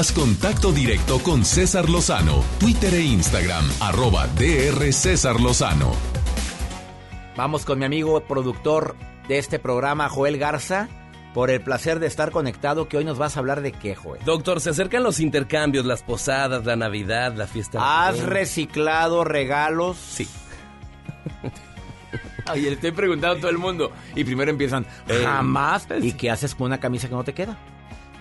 [SPEAKER 1] Haz contacto directo con César Lozano, Twitter e Instagram, arroba DR César Lozano.
[SPEAKER 2] Vamos con mi amigo productor de este programa, Joel Garza, por el placer de estar conectado, que hoy nos vas a hablar de qué, Joel.
[SPEAKER 3] Doctor, se acercan los intercambios, las posadas, la Navidad, la fiesta.
[SPEAKER 2] ¿Has reciclado regalos?
[SPEAKER 3] Sí.
[SPEAKER 2] Ay, le estoy preguntando a todo el mundo. Y primero empiezan, jamás. ¿Y qué haces con una camisa que no te queda?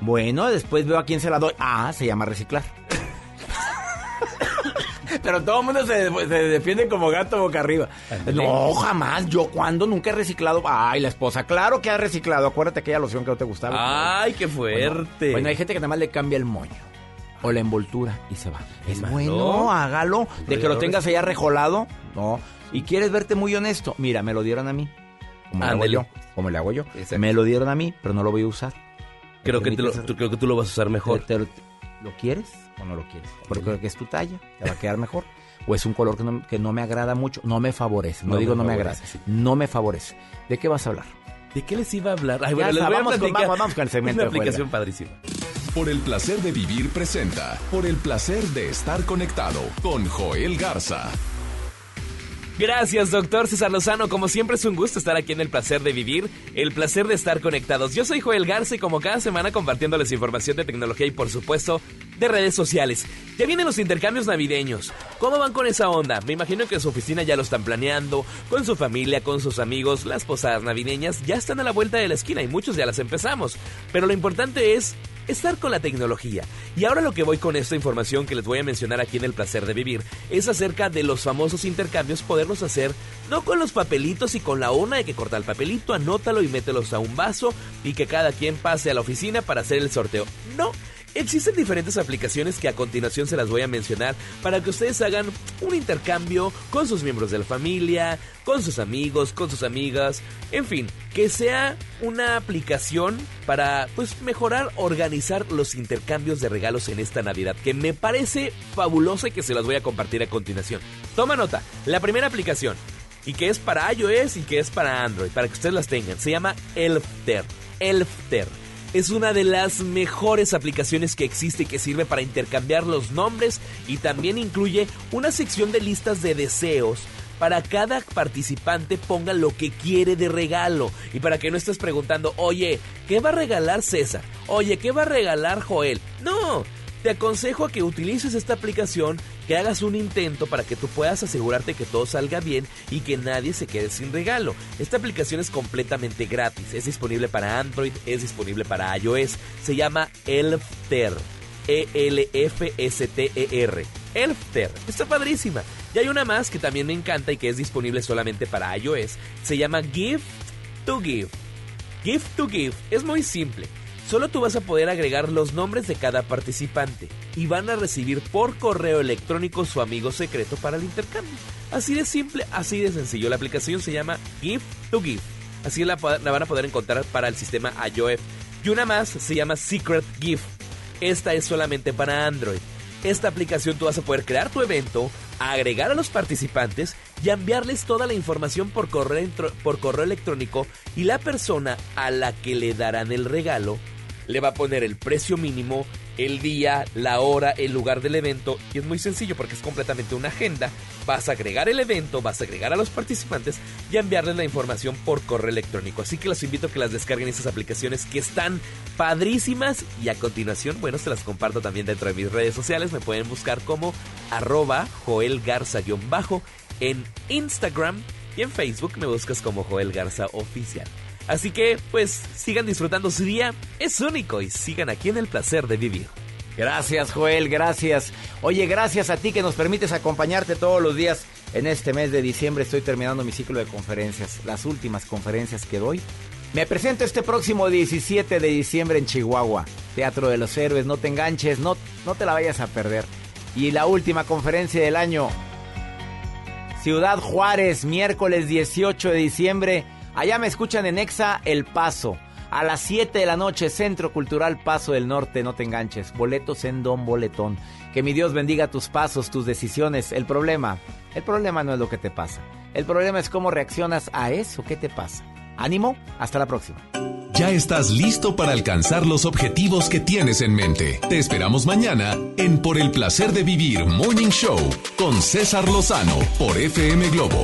[SPEAKER 2] Bueno, después veo a quién se la doy. Ah, se llama reciclar. Pero todo el mundo se, se, defiende como gato boca arriba. No, jamás. Yo cuando nunca he reciclado. Ay, la esposa. Claro que ha reciclado. Acuérdate aquella loción que no te gustaba.
[SPEAKER 3] Ay, qué fuerte.
[SPEAKER 2] Bueno, bueno hay gente que nada más le cambia el moño. O la envoltura y se va. Es bueno, hágalo. De que lo tengas allá rejolado. No. Y quieres verte muy honesto. Mira, me lo dieron a mí. Como lo hago yo. Como le hago yo. Exacto. Me lo dieron a mí, pero no lo voy a usar.
[SPEAKER 3] Creo que, lo, tú, creo que tú lo vas a usar mejor.
[SPEAKER 2] Te, te, ¿Lo quieres o no lo quieres? Porque creo que es tu talla, te va a quedar mejor. O es un color que no, que no me agrada mucho, no me favorece. No, no digo me no me agrada, sí. no me favorece. ¿De qué vas a hablar?
[SPEAKER 3] ¿De qué les iba a hablar? Ay,
[SPEAKER 2] bueno, les voy vamos, a con, vamos, vamos, con el segmento.
[SPEAKER 3] Una aplicación padrísima.
[SPEAKER 1] Por el placer de vivir presenta. Por el placer de estar conectado con Joel Garza.
[SPEAKER 3] Gracias, doctor César Lozano. Como siempre es un gusto estar aquí en El Placer de Vivir, el placer de estar conectados. Yo soy Joel Garza y como cada semana compartiéndoles información de tecnología y por supuesto de redes sociales. Ya vienen los intercambios navideños. ¿Cómo van con esa onda? Me imagino que en su oficina ya lo están planeando, con su familia, con sus amigos. Las posadas navideñas ya están a la vuelta de la esquina y muchos ya las empezamos. Pero lo importante es estar con la tecnología. Y ahora lo que voy con esta información que les voy a mencionar aquí en El Placer de Vivir es acerca de los famosos intercambios, poderlos hacer no con los papelitos y con la una de que corta el papelito, anótalo y mételos a un vaso y que cada quien pase a la oficina para hacer el sorteo. No. Existen diferentes aplicaciones que a continuación se las voy a mencionar para que ustedes hagan un intercambio con sus miembros de la familia, con sus amigos, con sus amigas, en fin, que sea una aplicación para pues mejorar, organizar los intercambios de regalos en esta Navidad, que me parece fabulosa y que se las voy a compartir a continuación. Toma nota, la primera aplicación y que es para iOS y que es para Android, para que ustedes las tengan, se llama Elfter. Elfter es una de las mejores aplicaciones que existe y que sirve para intercambiar los nombres y también incluye una sección de listas de deseos para cada participante ponga lo que quiere de regalo y para que no estés preguntando, oye, ¿qué va a regalar César? Oye, ¿qué va a regalar Joel? No, te aconsejo a que utilices esta aplicación, que hagas un intento para que tú puedas asegurarte que todo salga bien y que nadie se quede sin regalo. Esta aplicación es completamente gratis, es disponible para Android, es disponible para iOS, se llama Elfter. E-L-F-S-T-E-R. Elfter. Está padrísima. Y hay una más que también me encanta y que es disponible solamente para iOS. Se llama Gift to Give. Gift to Give es muy simple. Solo tú vas a poder agregar los nombres de cada participante y van a recibir por correo electrónico su amigo secreto para el intercambio. Así de simple, así de sencillo. La aplicación se llama Gift to Give. Así la, la van a poder encontrar para el sistema iOS. Y una más se llama Secret Gift. Esta es solamente para Android. Esta aplicación tú vas a poder crear tu evento, agregar a los participantes y enviarles toda la información por correo, por correo electrónico y la persona a la que le darán el regalo le va a poner el precio mínimo, el día, la hora, el lugar del evento y es muy sencillo porque es completamente una agenda. Vas a agregar el evento, vas a agregar a los participantes y a enviarles la información por correo electrónico. Así que los invito a que las descarguen esas aplicaciones que están padrísimas y a continuación, bueno, se las comparto también dentro de mis redes sociales. Me pueden buscar como arroba Joel Garza-bajo en Instagram y en Facebook me buscas como Joel Garza Oficial. Así que, pues, sigan disfrutando su día, es único y sigan aquí en el placer de vivir.
[SPEAKER 2] Gracias, Joel, gracias. Oye, gracias a ti que nos permites acompañarte todos los días. En este mes de diciembre estoy terminando mi ciclo de conferencias, las últimas conferencias que doy. Me presento este próximo 17 de diciembre en Chihuahua, Teatro de los Héroes, no te enganches, no, no te la vayas a perder. Y la última conferencia del año, Ciudad Juárez, miércoles 18 de diciembre. Allá me escuchan en Exa El Paso. A las 7 de la noche, Centro Cultural Paso del Norte, no te enganches. Boletos en Don Boletón. Que mi Dios bendiga tus pasos, tus decisiones. El problema, el problema no es lo que te pasa. El problema es cómo reaccionas a eso que te pasa. Ánimo, hasta la próxima.
[SPEAKER 1] ya estás listo para alcanzar los objetivos que tienes en mente. Te esperamos mañana en Por el placer de vivir Morning Show con César Lozano por FM Globo.